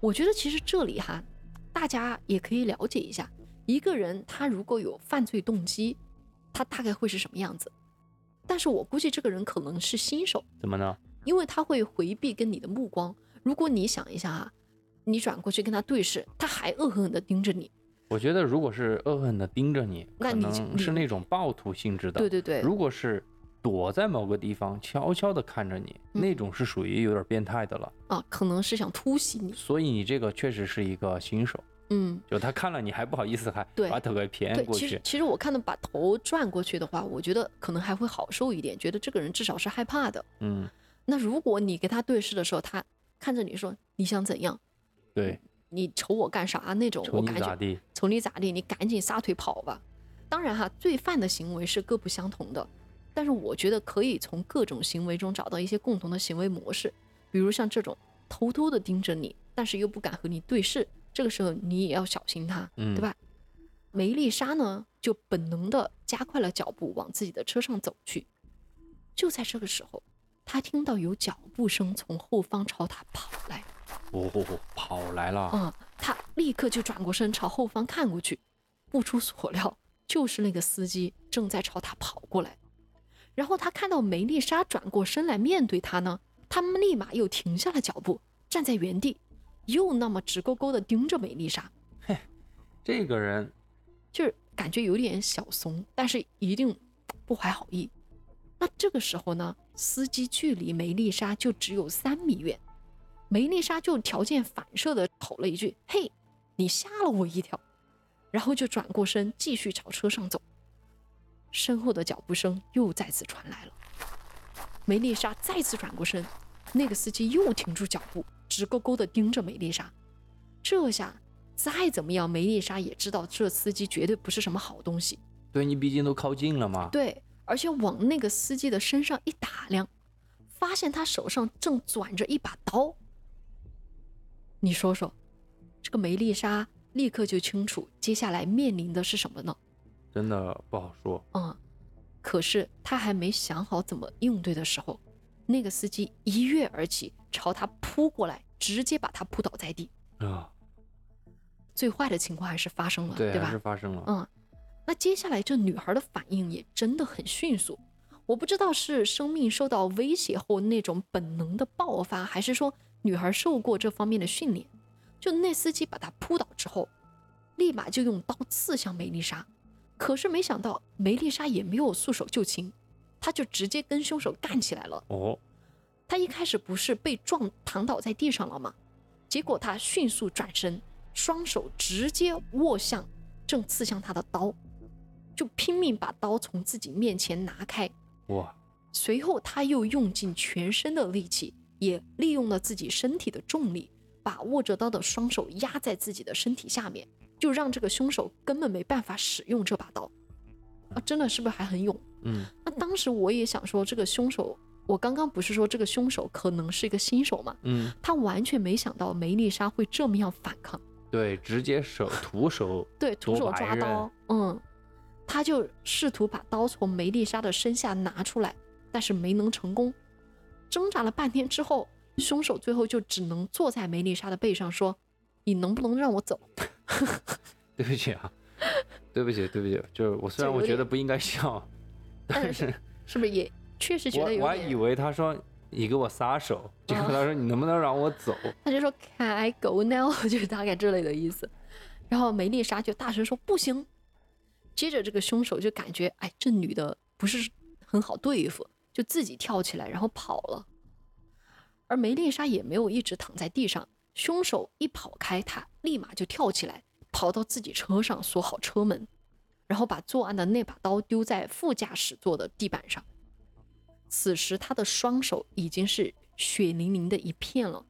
我觉得其实这里哈，大家也可以了解一下，一个人他如果有犯罪动机，他大概会是什么样子。但是我估计这个人可能是新手，怎么呢？因为他会回避跟你的目光。如果你想一下啊，你转过去跟他对视，他还恶狠狠地盯着你。我觉得如果是恶狠地盯着你，可那你是那种暴徒性质的。对对对，如果是躲在某个地方悄悄地看着你，嗯那种是属于有点变态的了。啊，可能是想突袭你。所以你这个确实是一个新手，嗯，就他看了你还不好意思，还把头给偏，过去。其实其实我看到把头转过去的话，我觉得可能还会好受一点，觉得这个人至少是害怕的。嗯，那如果你跟他对视的时候，他看着你说你想怎样，对，你瞅我干啥那种，瞅你我感觉咋地？瞅你咋地，你赶紧撒腿跑吧。当然哈，罪犯的行为是各不相同的，但是我觉得可以从各种行为中找到一些共同的行为模式，比如像这种偷偷的盯着你，但是又不敢和你对视，这个时候你也要小心他，嗯对吧？梅丽莎呢，就本能的加快了脚步往自己的车上走去。就在这个时候，她听到有脚步声从后方朝他跑来。哦，跑来了。嗯，他立刻就转过身朝后方看过去，不出所料，就是那个司机正在朝他跑过来。然后他看到梅丽莎转过身来面对他呢，他们立马又停下了脚步，站在原地，又那么直勾勾的盯着梅丽莎，嘿这个人就是感觉有点小怂，但是一定不怀好意。那这个时候呢，司机距离梅丽莎就只有三米远，梅丽莎就条件反射的吼了一句：“嘿，你吓了我一跳。”然后就转过身继续朝车上走。身后的脚步声又再次传来了，梅丽莎再次转过身，那个司机又停住脚步，直勾勾的盯着梅丽莎。这下再怎么样，梅丽莎也知道这司机绝对不是什么好东西。对你毕竟都靠近了嘛。对，而且往那个司机的身上一打量，发现他手上正攥着一把刀。你说说，这个梅丽莎立刻就清楚接下来面临的是什么呢？真的不好说。嗯，可是他还没想好怎么应对的时候，那个司机一跃而起，朝他扑过来，直接把他扑倒在地。啊，最坏的情况还是发生了，对，对吧还是？发生了。嗯，那接下来这女孩的反应也真的很迅速。我不知道是生命受到威胁后那种本能的爆发，还是说女孩受过这方面的训练。就那司机把她扑倒之后，立马就用刀刺向梅丽莎。可是没想到梅丽莎也没有束手就擒，她就直接跟凶手干起来了。哦，她一开始不是被撞躺倒在地上了吗？结果她迅速转身，双手直接握向正刺向她的刀，就拼命把刀从自己面前拿开。哇，随后，他又用尽全身的力气，也利用了自己身体的重力，把握着刀的双手压在自己的身体下面，就让这个凶手根本没办法使用这把刀。啊，真的是不是还很勇？嗯，那当时我也想说，这个凶手，我刚刚不是说这个凶手可能是一个新手嘛？嗯，他完全没想到梅丽莎会这么样反抗，对，直接手徒手，对，徒手抓刀，嗯，他就试图把刀从梅丽莎的身下拿出来，但是没能成功。挣扎了半天之后，凶手最后就只能坐在梅丽莎的背上说：“你能不能让我走 对不起啊，对不起，对不起，就是我虽然我觉得不应该笑，但但是？”是不是也确实觉得有点？我还以为他说你给我撒手，结果他说你能不能让我走？他就说 “Can I go now？” 就是大概这类的意思。然后梅丽莎就大声说：“不行！”接着这个凶手就感觉，哎，这女的不是很好对付，就自己跳起来然后跑了。而梅丽莎也没有一直躺在地上，凶手一跑开，她立马就跳起来，跑到自己车上锁好车门，然后把作案的那把刀丢在副驾驶座的地板上。此时她的双手已经是血淋淋的一片了。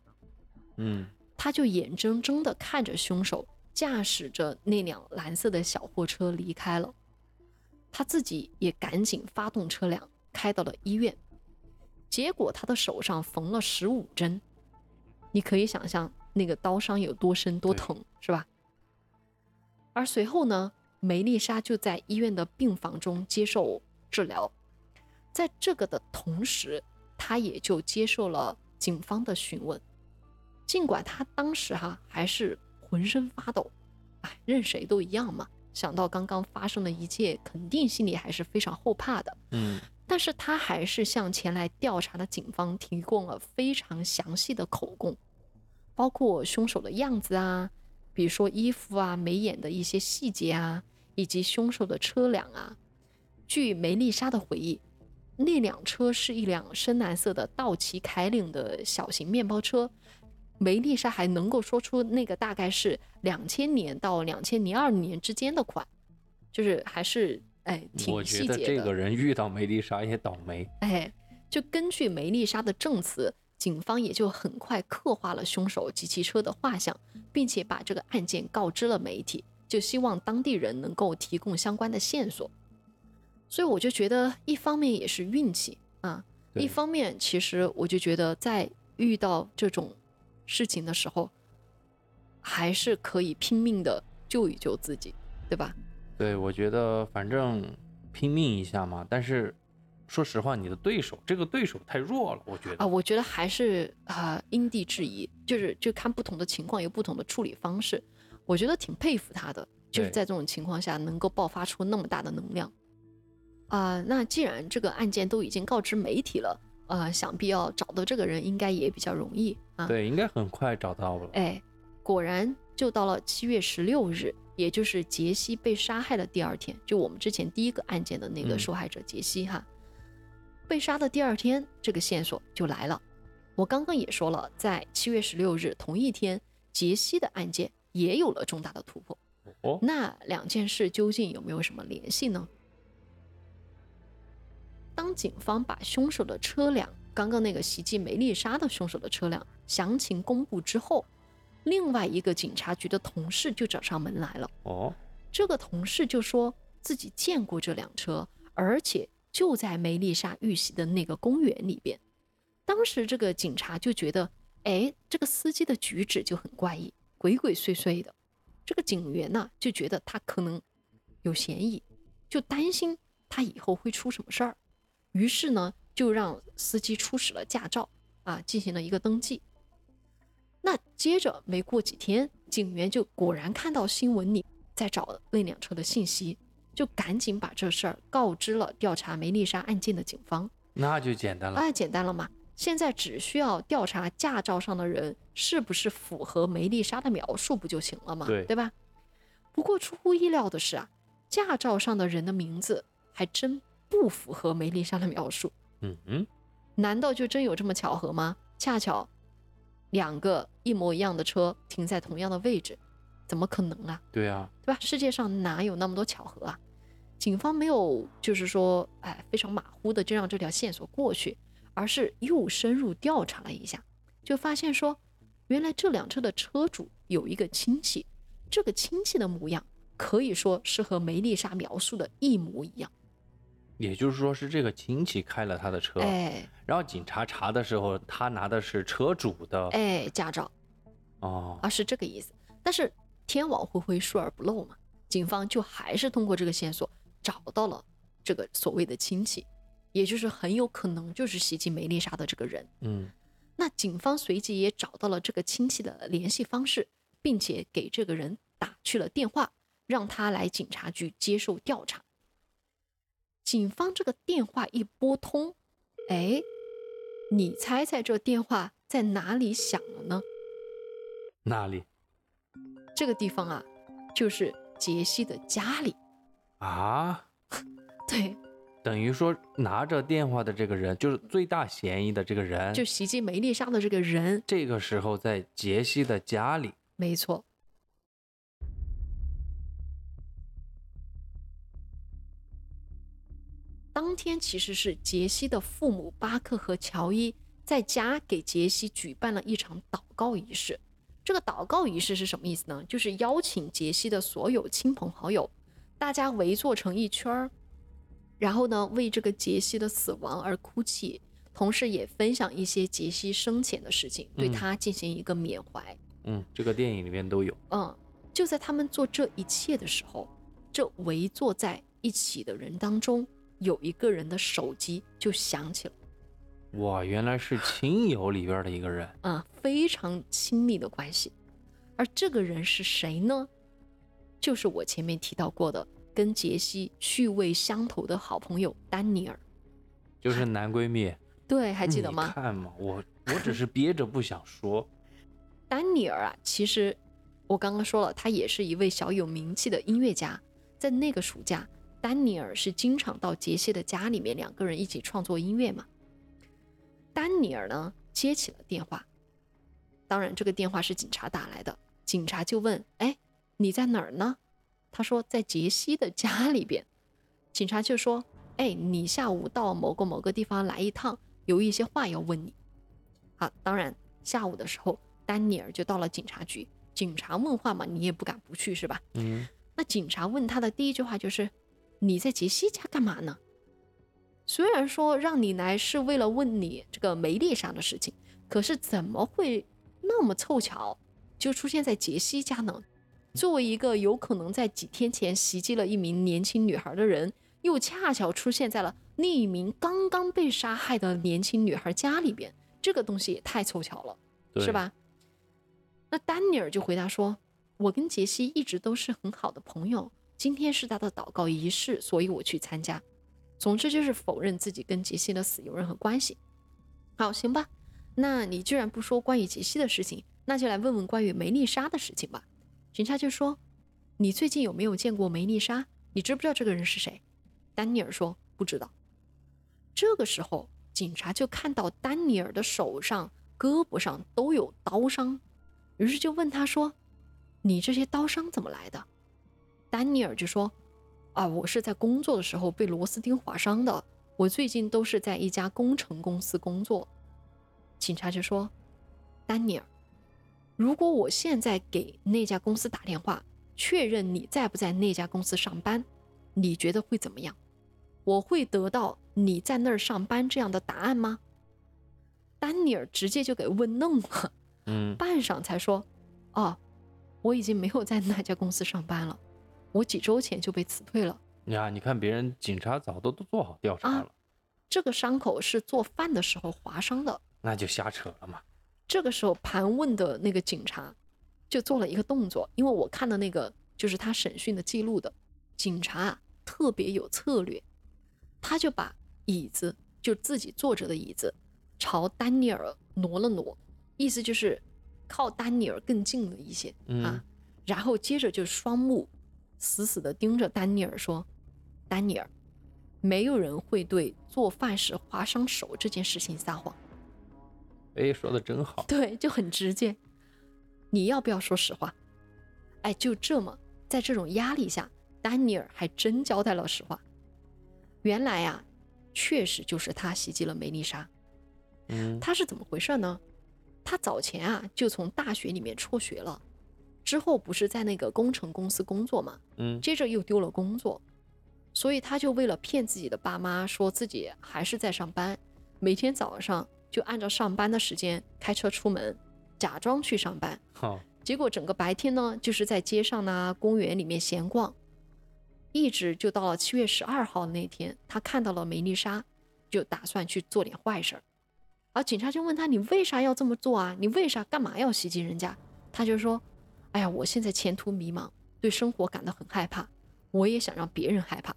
嗯，他就眼睁睁地看着凶手驾驶着那辆蓝色的小货车离开了，他自己也赶紧发动车辆开到了医院。结果他的手上缝了十五针，你可以想象那个刀伤有多深多疼，是吧？而随后呢，梅丽莎就在医院的病房中接受治疗，在这个的同时，她也就接受了警方的询问。尽管她当时哈还是浑身发抖，哎，任谁都一样嘛。想到刚刚发生的一切，肯定心里还是非常后怕的。嗯，但是他还是向前来调查的警方提供了非常详细的口供，包括凶手的样子啊，比如说衣服啊、眉眼的一些细节啊，以及凶手的车辆啊。据梅丽莎的回忆，那辆车是一辆深蓝色的道奇凯领的小型面包车。梅丽莎还能够说出那个大概是两千年到两千零二年之间的款，就是还是哎挺细节的我觉得。这个人遇到梅丽莎也倒霉。哎，就根据梅丽莎的证词，警方也就很快刻画了凶手及其车的画像，并且把这个案件告知了媒体，就希望当地人能够提供相关的线索。所以我就觉得，一方面也是运气啊，一方面其实我就觉得，在遇到这种事情的时候，还是可以拼命的救一救自己，对吧？对，我觉得反正拼命一下嘛。但是说实话，你的对手这个对手太弱了，我觉得啊，我觉得还是啊、因地制宜，就是就看不同的情况有不同的处理方式。我觉得挺佩服他的，就是在这种情况下能够爆发出那么大的能量。啊、那既然这个案件都已经告知媒体了，呃，想必要找到这个人应该也比较容易啊。对，应该很快找到了。哎，果然就到了七月十六日，也就是杰西被杀害的第二天，就我们之前第一个案件的那个嗯受害者杰西哈，被杀的第二天，这个线索就来了。我刚刚也说了，在七月十六日同一天，杰西的案件也有了重大的突破。哦，那两件事究竟有没有什么联系呢？当警方把凶手的车辆，刚刚那个袭击梅丽莎的凶手的车辆详情公布之后，另外一个警察局的同事就找上门来了。哦，这个同事就说自己见过这辆车，而且就在梅丽莎遇袭的那个公园里边。当时这个警察就觉得，哎，这个司机的举止就很怪异，鬼鬼祟祟的。这个警员呢就觉得他可能有嫌疑，就担心他以后会出什么事儿，于是呢就让司机出示了驾照啊，进行了一个登记。那接着没过几天，警员就果然看到新闻里在找那辆车的信息，就赶紧把这事儿告知了调查梅丽莎案件的警方。那就简单了。哎，简单了嘛，现在只需要调查驾照上的人是不是符合梅丽莎的描述不就行了嘛，对吧？不过出乎意料的是啊，驾照上的人的名字还真不符合梅丽莎的描述。嗯嗯，难道就真有这么巧合吗？恰巧两个一模一样的车停在同样的位置，怎么可能啊？对啊，对吧？世界上哪有那么多巧合啊？警方没有就是说，哎，非常马虎的就让这条线索过去，而是又深入调查了一下，就发现说，原来这辆车的车主有一个亲戚，这个亲戚的模样可以说是和梅丽莎描述的一模一样。也就是说是这个亲戚开了他的车，哎然后警察查的时候，他拿的是车主的，哎，驾照。哦，啊，是这个意思。但是天网恢恢，疏而不漏嘛，警方就还是通过这个线索找到了这个所谓的亲戚，也就是很有可能就是袭击梅丽莎的这个人。嗯，那警方随即也找到了这个亲戚的联系方式，并且给这个人打去了电话，让他来警察局接受调查。警方这个电话一拨通，哎，你猜猜这电话在哪里响了呢？哪里这个地方啊，就是杰西的家里。啊？对，等于说拿着电话的这个人，就是最大嫌疑的这个人，就袭击梅丽莎的这个人，这个时候在杰西的家里。没错。当天其实是杰西的父母巴克和乔伊在家给杰西举办了一场祷告仪式。这个祷告仪式是什么意思呢？就是邀请杰西的所有亲朋好友，大家围坐成一圈儿，然后呢为这个杰西的死亡而哭泣，同时也分享一些杰西生前的事情，对嗯他进行一个缅怀。嗯，这个电影里面都有。嗯，就在他们做这一切的时候，这围坐在一起的人当中，有一个人的手机就响起了，哇，原来是亲友里边的一个人。啊、非常亲密的关系。而这个人是谁呢？就是我前面提到过的，跟杰西趣味相投的好朋友丹尼尔。就是男闺蜜，对，还记得吗？看嘛，我我只是憋着不想说。丹尼尔啊，其实我刚刚说了，他也是一位小有名气的音乐家。在那个暑假，丹尼尔是经常到杰西的家里面，两个人一起创作音乐嘛。丹尼尔呢接起了电话，当然这个电话是警察打来的，警察就问：“哎，你在哪儿呢？”他说在杰西的家里边。警察就说：“哎，你下午到某个某个地方来一趟，有一些话要问你。”啊，当然下午的时候，丹尼尔就到了警察局。警察问话嘛，你也不敢不去是吧？嗯，那警察问他的第一句话就是：“你在杰西家干嘛呢？”虽然说让你来是为了问你这个梅丽莎的事情，可是怎么会那么凑巧就出现在杰西家呢？作为一个有可能在几天前袭击了一名年轻女孩的人，又恰巧出现在了另一名刚刚被杀害的年轻女孩家里边，这个东西也太凑巧了。是？吧？那丹尼尔就回答说：“我跟杰西一直都是很好的朋友，今天是他的祷告仪式，所以我去参加。总之就是否认自己跟杰西的死有任何关系。好，行吧，那你既然不说关于杰西的事情，那就来问问关于梅丽莎的事情吧。”警察就说：“你最近有没有见过梅丽莎？你知不知道这个人是谁？”丹尼尔说：“不知道。”这个时候，警察就看到丹尼尔的手上、胳膊上都有刀伤，于是就问他说：“你这些刀伤怎么来的？”丹尼尔就说：“啊，我是在工作的时候被螺丝钉划伤的。我最近都是在一家工程公司工作。”警察就说：“丹尼尔，如果我现在给那家公司打电话，确认你在不在那家公司上班，你觉得会怎么样？我会得到你在那儿上班这样的答案吗？”丹尼尔直接就给问愣了。嗯，半晌才说：“哦，我已经没有在那家公司上班了，我几周前就被辞退了。呀，你看别人警察早都都做好调查啊了，这个伤口是做饭的时候划伤的。那就瞎扯了嘛。”这个时候盘问的那个警察就做了一个动作，因为我看的那个就是他审讯的记录的，警察啊特别有策略，他就把椅子就自己坐着的椅子朝丹尼尔挪了挪，意思就是靠丹尼尔更近了一些、嗯啊，然后接着就双目死死地盯着丹尼尔说：“丹尼尔，没有人会对做饭时划伤手这件事情撒谎。哎，说的真好。对，就很直接。你要不要说实话？哎，就这么，在这种压力下，丹尼尔还真交代了实话。原来呀、确实就是他袭击了梅丽莎。嗯，他是怎么回事呢？他早前啊就从大学里面辍学了，之后不是在那个工程公司工作嘛，嗯，接着又丢了工作，所以他就为了骗自己的爸妈，说自己还是在上班，每天早上就按照上班的时间开车出门，假装去上班，好，结果整个白天呢就是在街上呢、公园里面闲逛，一直就到了七月十二号那天，他看到了梅丽莎，就打算去做点坏事儿。而警察就问他：“你为啥要这么做啊？你为啥干嘛要袭击人家？”他就说：“哎呀，我现在前途迷茫，对生活感到很害怕，我也想让别人害怕。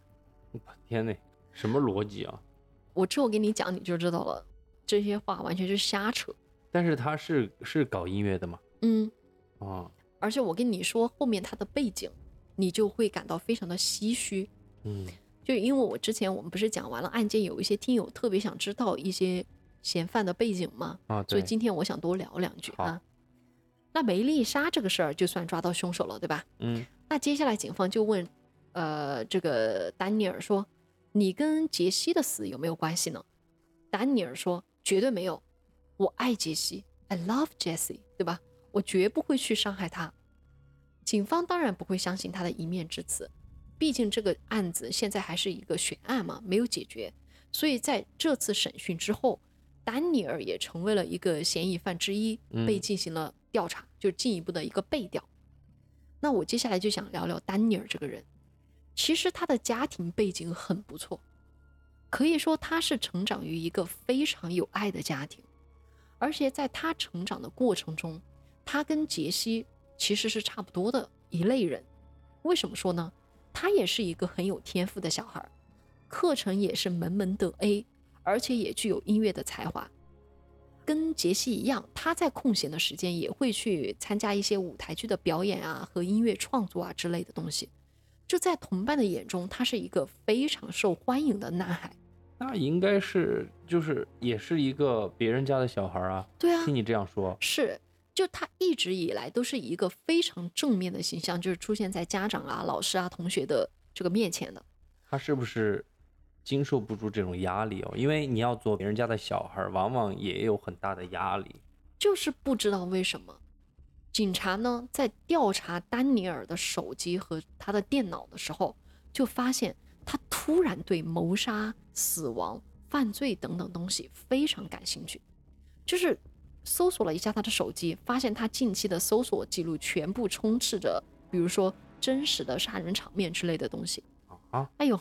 天呐，什么逻辑啊？我之后给你讲，你就知道了。这些话完全是瞎扯。但是他是是搞音乐的吗？嗯，啊，而且我跟你说后面他的背景，你就会感到非常的唏嘘。嗯，就因为我之前我们不是讲完了案件，有一些听友特别想知道一些嫌犯的背景吗，啊，所以今天我想多聊两句啊。那梅丽莎这个事儿就算抓到凶手了，对吧？嗯，那接下来警方就问，呃，这个丹尼尔说：“你跟杰西的死有没有关系呢？”丹尼尔说：“绝对没有，我爱杰西，I love Jessie，对吧？我绝不会去伤害他。”警方当然不会相信他的一面之词，毕竟这个案子现在还是一个悬案嘛，没有解决。所以在这次审讯之后，丹尼尔也成为了一个嫌疑犯之一，嗯被进行了调查，就进一步的一个背调。那我接下来就想聊聊丹尼尔这个人。其实他的家庭背景很不错，可以说他是成长于一个非常有爱的家庭，而且在他成长的过程中，他跟杰西其实是差不多的一类人。为什么说呢？他也是一个很有天赋的小孩，课程也是门门得 A，而且也具有音乐的才华。跟杰西一样，他在空闲的时间也会去参加一些舞台剧的表演啊和音乐创作啊之类的东西。这在同伴的眼中，他是一个非常受欢迎的男孩。那应该是就是也是一个别人家的小孩啊。对啊听，你这样说，是，就他一直以来都是一个非常正面的形象，就是出现在家长啊、老师啊、同学的这个面前的。他是不是经受不住这种压力哦？因为你要做别人家的小孩，往往也有很大的压力。就是不知道为什么，警察呢在调查丹尼尔的手机和他的电脑的时候，就发现他突然对谋杀、死亡、犯罪等等东西非常感兴趣，就是搜索了一下他的手机，发现他近期的搜索记录全部充斥着，比如说真实的杀人场面之类的东西。啊，哎呦，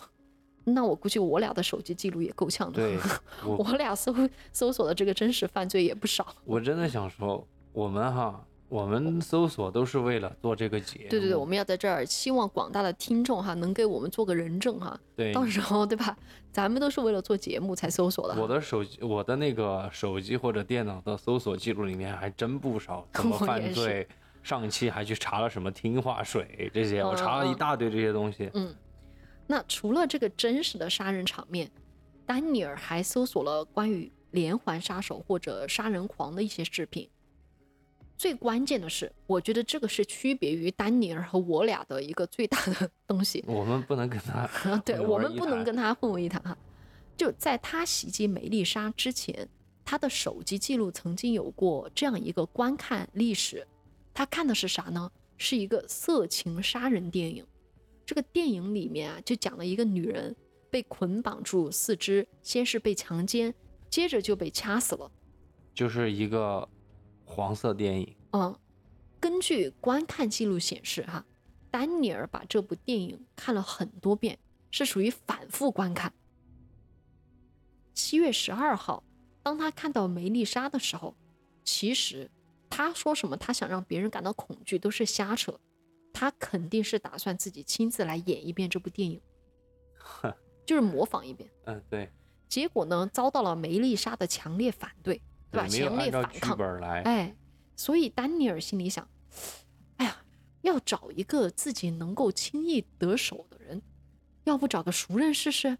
那我估计我俩的手机记录也够呛的。对 我我俩搜搜索的这个真实犯罪也不少。我真的想说，我们哈，我们搜索都是为了做这个节目。对对对，我们要在这儿希望广大的听众哈，能给我们做个人证哈。对到时候对吧？咱们都是为了做节目才搜索的。我的手机，我的那个手机或者电脑的搜索记录里面还真不少，怎么犯罪。上一期还去查了什么听话水这些，我查了一大堆这些东西。嗯，那除了这个真实的杀人场面，丹尼尔还搜索了关于连环杀手或者杀人狂的一些视频。最关键的是，我觉得这个是区别于丹尼尔和我俩的一个最大的 东西。我们不能跟他啊，对我们不能跟他混为一谈哈。就在他袭击梅丽莎之前，他的手机记录曾经有过这样一个观看历史。他看的是啥呢？是一个色情杀人电影。这个电影里面啊，就讲了一个女人被捆绑住四肢，先是被强奸，接着就被掐死了。就是一个黄色电影。嗯，根据观看记录显示，哈，丹尼尔把这部电影看了很多遍，是属于反复观看。七月十二号，当他看到梅丽莎的时候，其实他说什么他想让别人感到恐惧都是瞎扯，他肯定是打算自己亲自来演一遍这部电影，就是模仿一遍。嗯，对，结果呢，遭到了梅丽莎的强烈反对，对吧？强烈反抗。哎，所以丹尼尔心里想，哎呀，要找一个自己能够轻易得手的人，要不找个熟人试试？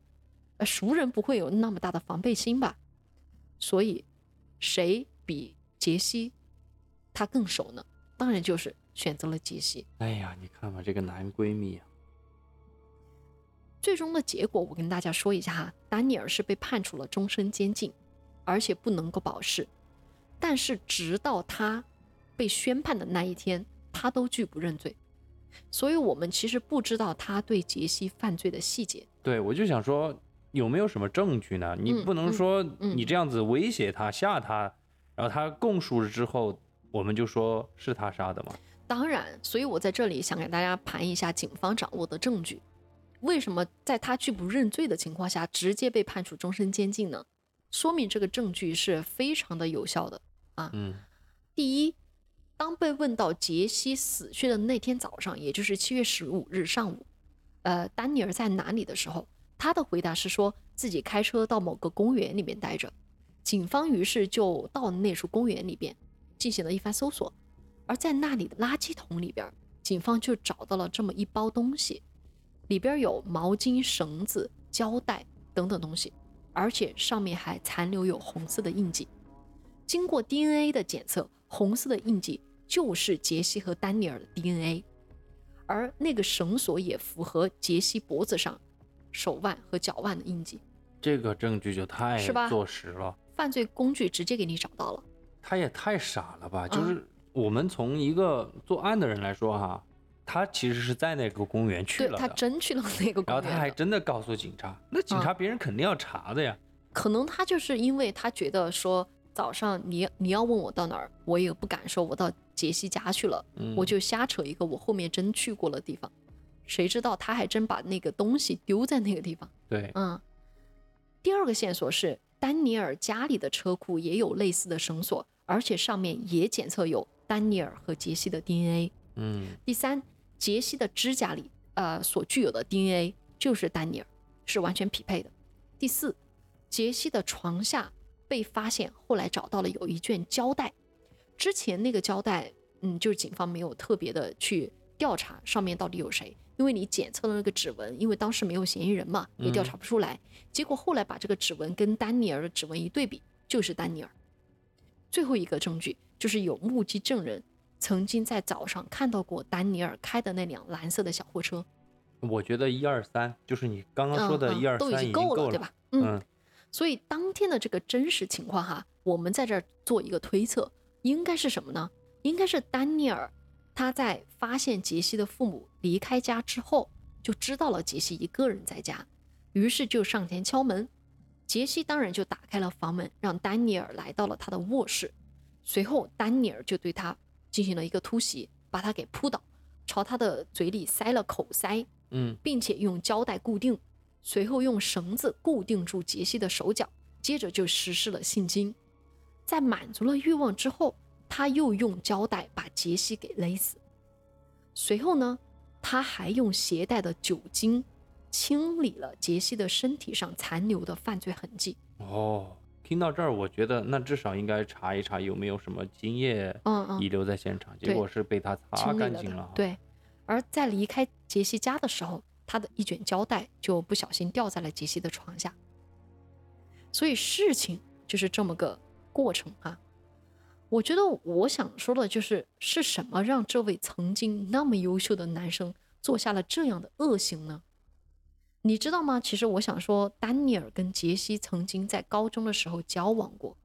呃，熟人不会有那么大的防备心吧？所以，谁比杰西他更熟呢？当然就是选择了杰西。哎呀，你看吧，这个男闺蜜啊，最终的结果，我跟大家说一下哈，丹尼尔是被判处了终身监禁，而且不能够保释。但是直到他被宣判的那一天，他都拒不认罪。所以我们其实不知道他对杰西犯罪的细节。对我就想说，有没有什么证据呢？你嗯不能嗯说嗯你这样子威胁他、吓他，然后他供述了之后，我们就说是他杀的嘛？当然，所以我在这里想给大家盘一下警方掌握的证据。为什么在他拒不认罪的情况下，直接被判处终身监禁呢？说明这个证据是非常的有效的。嗯第一，当被问到杰西死去的那天早上，也就是七月十五日上午，呃，丹尼尔在哪里的时候，他的回答是说自己开车到某个公园里面待着。警方于是就到那处公园里边进行了一番搜索，而在那里的垃圾桶里边，警方就找到了这么一包东西，里边有毛巾、绳子、胶带等等东西，而且上面还残留有红色的印记。经过 DNA 的检测，红色的印记就是杰西和丹尼尔的 DNA，而那个绳索也符合杰西脖子上、手腕和脚腕的印记。这个证据就太是吧坐实了，犯罪工具直接给你找到了。他也太傻了吧？嗯就是我们从一个作案的人来说哈，他其实是在那个公园去了他，真去了那个公园然后他还真的告诉警察，那警察别人肯定要查的呀。可能他就是因为他觉得说早上你你要问我到哪儿，我也不敢说我到杰西家去了，嗯，我就瞎扯一个我后面真去过的地方。谁知道他还真把那个东西丢在那个地方。对，嗯，第二个线索是丹尼尔家里的车库也有类似的绳索，而且上面也检测有丹尼尔和杰西的 DNA。嗯第三，杰西的指甲里呃所具有的 DNA 就是丹尼尔，是完全匹配的。第四，杰西的床下被发现，后来找到了有一卷胶带，之前那个胶带，嗯，就是警方没有特别的去调查上面到底有谁，因为你检测了那个指纹，因为当时没有嫌疑人嘛，也调查不出来。结果后来把这个指纹跟丹尼尔的指纹一对比，就是丹尼尔。最后一个证据就是有目击证人曾经在早上看到过丹尼尔开的那辆蓝色的小货车，我觉得一二三就是你刚刚说的一二三都已经够经够了，对吧？嗯，嗯所以当天的这个真实情况哈，我们在这儿做一个推测，应该是什么呢？应该是丹尼尔他在发现杰西的父母离开家之后，就知道了杰西一个人在家，于是就上前敲门。杰西当然就打开了房门，让丹尼尔来到了他的卧室。随后，丹尼尔就对他进行了一个突袭，把他给扑倒，朝他的嘴里塞了口塞，嗯并且用胶带固定，随后用绳子固定住杰西的手脚，接着就实施了性侵。在满足了欲望之后，他又用胶带把杰西给勒死。随后呢，他还用携带的酒精清理了杰西的身体上残留的犯罪痕迹。哦，听到这儿，我觉得那至少应该查一查有没有什么精液遗留在现场，结果是被他擦干净了。，对，而在离开杰西家的时候，他的一卷胶带就不小心掉在了杰西的床下。所以事情就是这么个过程啊。我觉得我想说的就是，是什么让这位曾经那么优秀的男生做下了这样的恶行呢？你知道吗？其实我想说，丹尼尔跟杰西曾经在高中的时候交往过，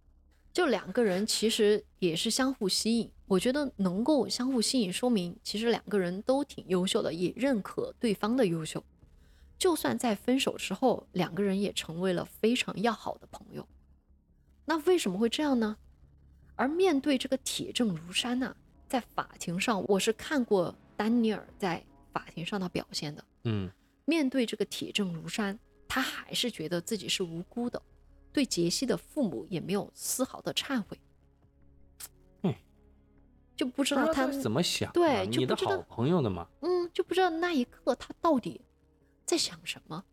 就两个人其实也是相互吸引。我觉得能够相互吸引，说明其实两个人都挺优秀的，也认可对方的优秀。就算在分手之后，两个人也成为了非常要好的朋友。那为什么会这样呢？而面对这个铁证如山呐、在法庭上，我是看过丹尼尔在法庭上的表现的。嗯面对这个铁证如山，他还是觉得自己是无辜的，对杰西的父母也没有丝毫的忏悔。嗯，就不知道他怎么想的，对？就你的不知道好朋友的嘛，嗯，就不知道那一刻他到底在想什么，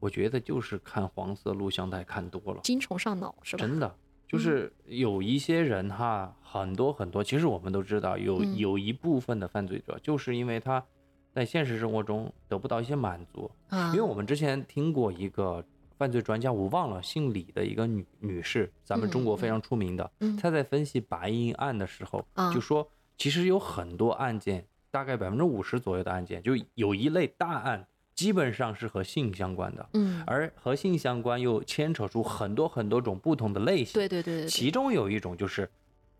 我觉得就是看黄色录像带看多了，精虫上脑是吧？真的就是有一些人哈，很多很多，其实我们都知道，有嗯。有一部分的犯罪者，就是因为他在现实生活中得不到一些满足，啊，因为我们之前听过一个犯罪专家，我忘了姓李的一个女女士，咱们中国非常出名的，嗯。她在分析白银案的时候，嗯就说其实有很多案件，大概百分之五十左右的案件，就有一类大案，基本上是和性相关的，嗯，而和性相关又牵扯出很多很多种不同的类型，对对对对其中有一种就是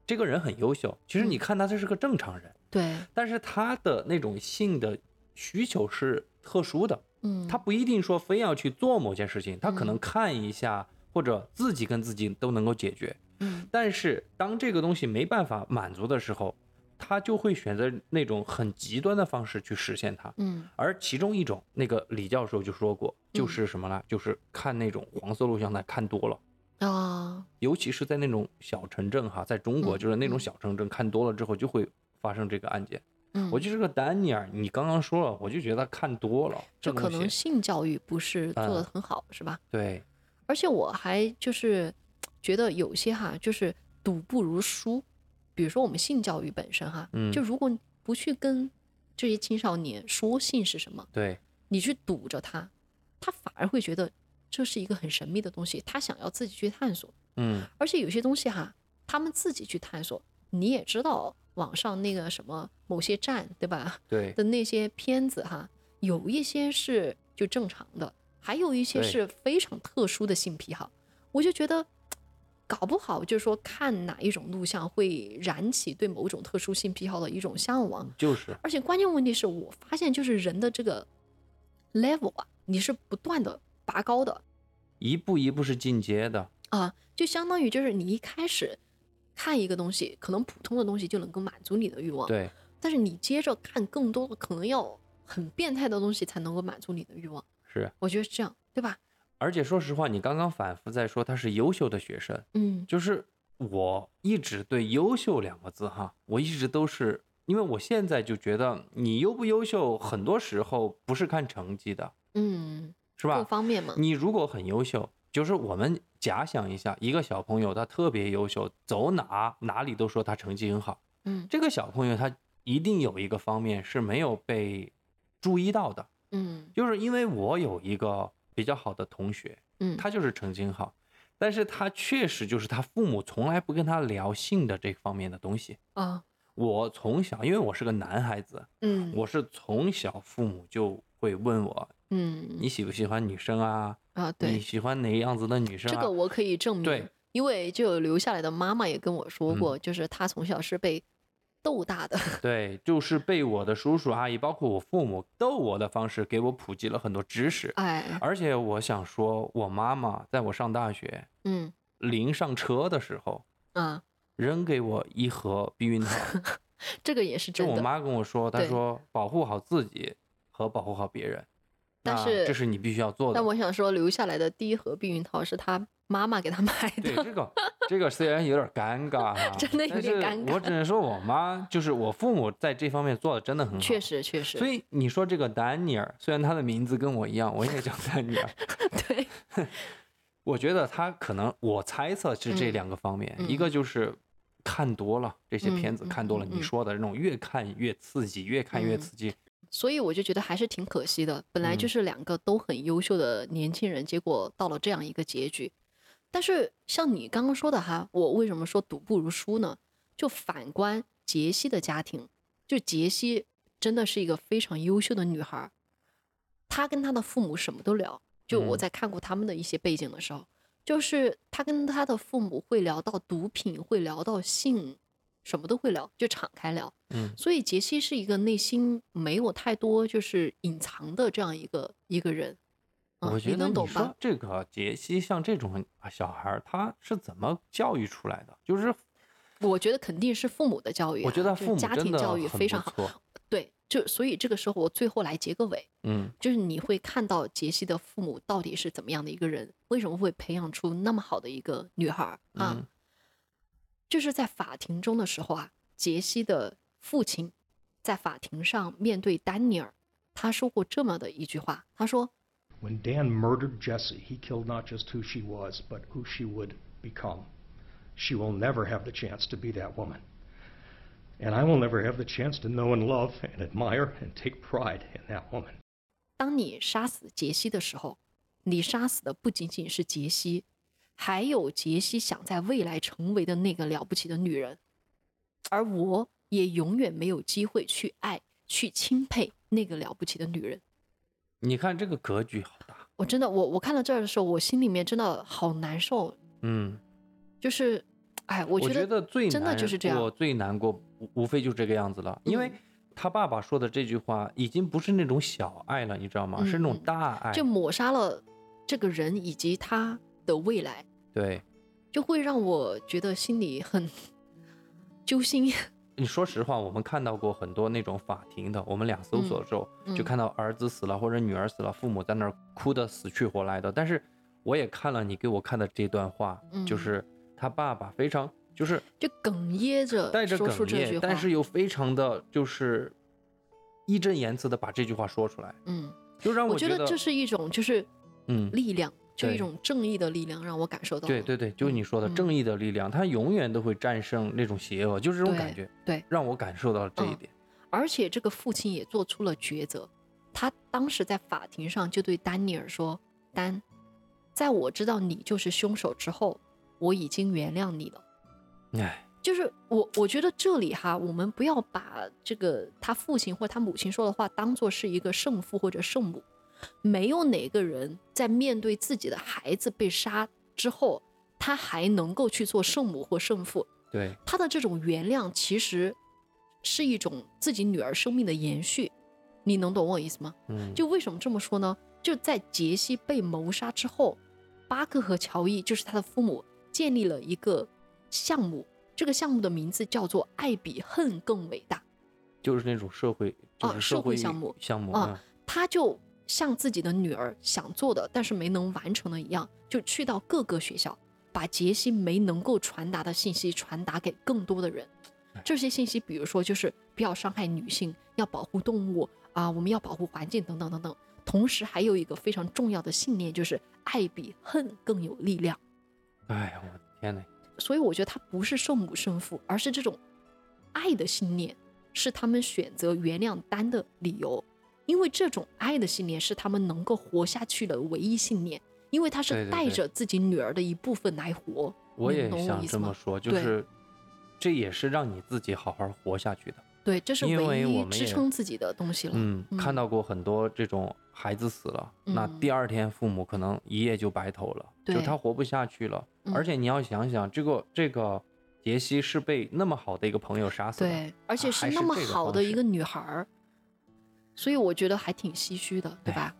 这个人很优秀，其实你嗯。看他这是个正常人，对，但是他的那种性的需求是特殊的。嗯，他不一定说非要去做某件事情，他可能嗯看一下，或者自己跟自己都能够解决。嗯但是当这个东西没办法满足的时候，他就会选择那种很极端的方式去实现它。嗯而其中一种，那个李教授就说过，就是什么呢？就是看那种黄色录像带看多了。啊，尤其是在那种小城镇哈，在中国嗯就是那种嗯小城镇看多了之后就会发生这个案件。嗯，我觉得这个丹尼尔，你刚刚说了，我就觉得他看多了，就可能性教育不是做的嗯很好，是吧？对，而且我还就是觉得有些哈，就是赌不如输。比如说我们性教育本身哈，嗯就如果不去跟这些青少年说性是什么，对，你去堵着他，他反而会觉得这是一个很神秘的东西，他想要自己去探索。嗯，而且有些东西哈，他们自己去探索，你也知道网上那个什么某些站对吧对，的那些片子哈，有一些是就正常的，还有一些是非常特殊的性癖好。我就觉得，搞不好就是说看哪一种录像会燃起对某种特殊性癖好的一种向往。就是，而且关键问题是我发现，就是人的这个 level 啊，你是不断的拔高的一步一步是进阶的。啊，就相当于就是你一开始看一个东西，可能普通的东西就能够满足你的欲望，对，但是你接着看更多的，可能要很变态的东西才能够满足你的欲望。是。我觉得是这样，对吧？而且说实话，你刚刚反复在说他是优秀的学生，嗯就是我一直对“优秀”两个字哈，我一直都是，因为我现在就觉得你优不优秀，很多时候不是看成绩的，嗯，是吧？各方面嘛，你如果很优秀，就是我们假想一下，一个小朋友他特别优秀，走哪哪里都说他成绩很好，嗯。这个小朋友他一定有一个方面是没有被注意到的，嗯。就是因为我有一个比较好的同学，嗯，他就是成绩很好，但是他确实就是他父母从来不跟他聊性的这方面的东西。啊，我从小，因为我是个男孩子，嗯。我是从小父母就会问我，嗯。你喜不喜欢女生啊？啊，对。你，喜欢哪样子的女生啊？这个我可以证明，对，因为就有留下来的妈妈也跟我说嗯。过，就是她从小是被逗大的，对，就是被我的叔叔阿姨，包括我父母逗我的方式，给我普及了很多知识。哎，而且我想说，我妈妈在我上大学嗯。临上车的时候，啊，扔给我一盒避孕套。这个也是真的，就我妈跟我说，她说保护好自己和保护好别人，那但是这是你必须要做的但。我想说，留下来的第一盒避孕套是他妈妈给他买的，对这个，这个虽然有点尴尬哈，真的有点尴尬我只能说我妈就是我父母在这方面做的真的很好。确。实确实，所以你说这个丹尼尔，虽然他的名字跟我一样，我也叫 丹尼尔，对，我觉得他可能，我猜测是这嗯两个方面，嗯一个就是看多了这些片子，看多了你说的那种越看越刺激，越看越嗯刺激。所以我就觉得还是挺可惜的。本来就嗯是两个都很优秀的年轻人，结果到了这样一个结局。但是像你刚刚说的哈，我为什么说赌不如输呢？就反观杰西的家庭，就杰西真的是一个非常优秀的女孩儿，她跟她的父母什么都聊。就我嗯在看过他们的一些背景的时候，就是她跟她的父母会聊到毒品，会聊到性，什么都会聊，就敞开聊。嗯，所以杰西是一个内心没有太多就是隐藏的这样一个一个人，嗯我觉你得你说能懂吧？这个杰西像这种啊小孩儿，他是怎么教育出来的？就是我觉得肯定是父母的教育啊、我觉得父母家庭教育非常好。对，就所以这个时候我最后来结个尾，嗯就是你会看到杰西的父母到底是怎么样的一个人，为什么会培养出那么好的一个女孩儿啊？嗯就是在法庭中的时候啊，杰西的父亲在法庭上面对丹尼尔，他说过这么的一句话，他说。 When Dan murdered Jessie, he killed not just who she was, but who she would become. she will never have the chance to be that woman. And I will never have the chance to know and love and admire and take pride in that woman. 当你杀死杰西的时候，你杀死的不仅仅是杰西， 还有杰西想在未来成为的那个了不起的女人，而我也永远没有机会去爱、去钦佩那个了不起的女人。你看这个格局好大，我真的，我我看到这儿的时候，我心里面真的好难受，嗯，就是，哎，我我觉得最真的就是这样我最难过无无非就这个样子了，因为嗯。他爸爸说的这句话已经不是那种小爱了，你知道吗？是那种大爱，就抹杀了这个人以及他的未来，对。就会让我觉得心里很揪心。你说实话，我们看到过很多那种法庭的，我们俩搜索的时候、嗯就看到儿子死了或者女儿死了，父母在那儿哭得死去活来的。但是我也看了你给我看的这段话，嗯就是他爸爸非常就是就哽咽着带着哽咽，但是又非常的就是义正言辞的把这句话说出来，嗯，就让我觉我得这是一种就是嗯力量，就一种正义的力量，让我感受到了。对对对，就是你说的嗯正义的力量，它永远都会战胜那种邪恶，就是这种感觉，对让我感受到了这一嗯点。而且这个父亲也做出了抉择，他当时在法庭上就对丹尼尔说：“丹，在我知道你就是凶手之后，我已经原谅你了。”哎，就是我，我觉得这里哈，我们不要把这个他父亲或他母亲说的话当做是一个圣父或者圣母。没有哪个人在面对自己的孩子被杀之后，他还能够去做圣母或圣父。对，他的这种原谅其实是一种自己女儿生命的延续。你能懂我意思吗？嗯，就为什么这么说呢？就在杰西被谋杀之后，巴克和乔伊就是他的父母建立了一个项目，这个项目的名字叫做“爱比恨更伟大就是那种社会，就啊社会项目项目啊”。他就像自己的女儿想做的，但是没能完成的一样，就去到各个学校，把杰西没能够传达的信息传达给更多的人。这些信息，比如说就是不要伤害女性，要保护动物啊，我们要保护环境等等等等。同时还有一个非常重要的信念，就是爱比恨更有力量。哎呀，我的天呐，所以我觉得他不是圣母圣父，而是这种爱的信念，是他们选择原谅丹的理由。因为这种爱的信念是他们能够活下去的唯一信念，因为他是带着自己女儿的一部分来活。我也想这么说，就是这也是让你自己好好活下去的。对，这是因唯一支撑自己的东西了。嗯，看到过很多这种孩子死了，那嗯第二天父母可能一夜就白头了，就他活不下去了。嗯而且你要想想，这个这个杰西是被那么好的一个朋友杀死的，对，而且是那么好的一个女孩儿，所以我觉得还挺唏嘘的，对吧？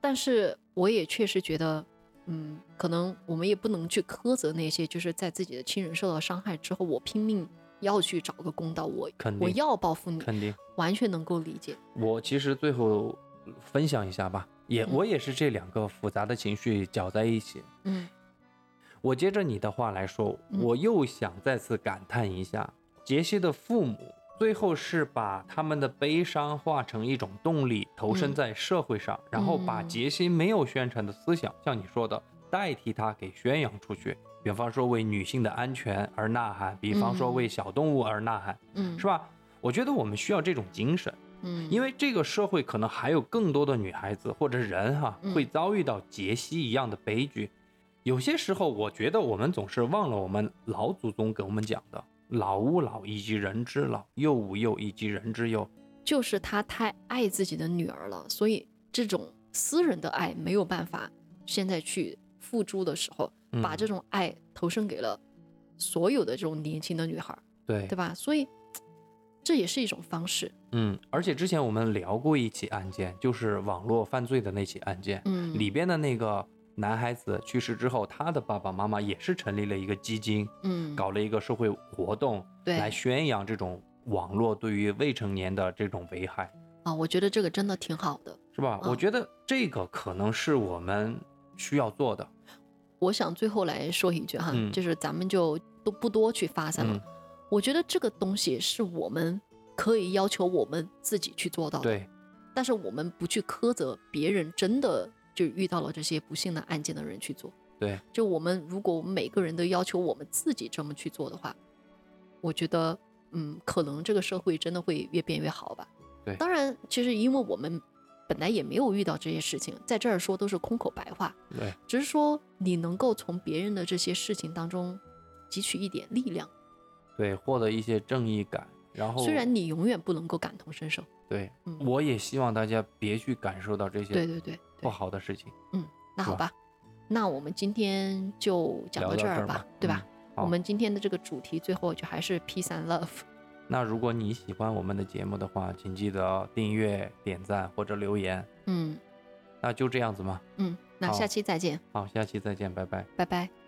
但是我也确实觉得，嗯，可能我们也不能去苛责那些就是在自己的亲人受到伤害之后，我拼命要去找个公道，我我肯定要报复你，肯定。完全能够理解。我其实最后分享一下吧，也、嗯我也是这两个复杂的情绪搅在一起。嗯我接着你的话来说，嗯我又想再次感叹一下，杰西的父母最后是把他们的悲伤化成一种动力，投身嗯在社会上，然后把嗯杰西没有宣传的思想，像你说的，代替他给宣扬出去。比方说为女性的安全而呐喊，比方说嗯为小动物而呐喊，嗯，是？吧？我觉得我们需要这种精神。嗯，因为这个社会可能还有更多的女孩子或者人哈、嗯会遭遇到杰西一样的悲剧。有些时候，我觉得我们总是忘了我们老祖宗给我们讲的“老吾老以及人之老，幼吾幼以及人之幼就是他太爱自己的女儿了，所以这种私人的爱没有办法现在去付诸的时候，嗯把这种爱投身给了所有的这种年轻的女孩儿，”。对对吧？所以这也是一种方式。嗯，而且之前我们聊过一起案件，就是网络犯罪的那起案件，嗯，里边的那个男孩子去世之后，他的爸爸妈妈也是成立了一个基金，嗯搞了一个社会活动，对来宣扬这种网络对于未成年的这种危害。啊，我觉得这个真的挺好的。是吧？嗯我觉得这个可能是我们需要做的。我想最后来说一句哈，嗯就是咱们就都不多去发散了。嗯，我觉得这个东西是我们可以要求我们自己去做到的。对，但是我们不去苛责别人真的就遇到了这些不幸的案件的人去做。对，就我们如果我们每个人都要求我们自己这么去做的话，我觉得，嗯，可能这个社会真的会越变越好吧。对当然，其实因为我们本来也没有遇到这些事情，在这儿说都是空口白话，对，只是说你能够从别人的这些事情当中汲取一点力量，对，获得一些正义感。然后，虽然你永远不能够感同身受。对，嗯我也希望大家别去感受到这些对对对不，好的事情。嗯，那好吧，那我们今天就讲到到这儿吧这儿吧，对吧？嗯我们今天的这个主题最后就还是 peace and love。那如果你喜欢我们的节目的话，请记得订阅、点赞或者留言。嗯那就这样子嘛。嗯，那下期再见，好，下期再见，拜拜。拜拜。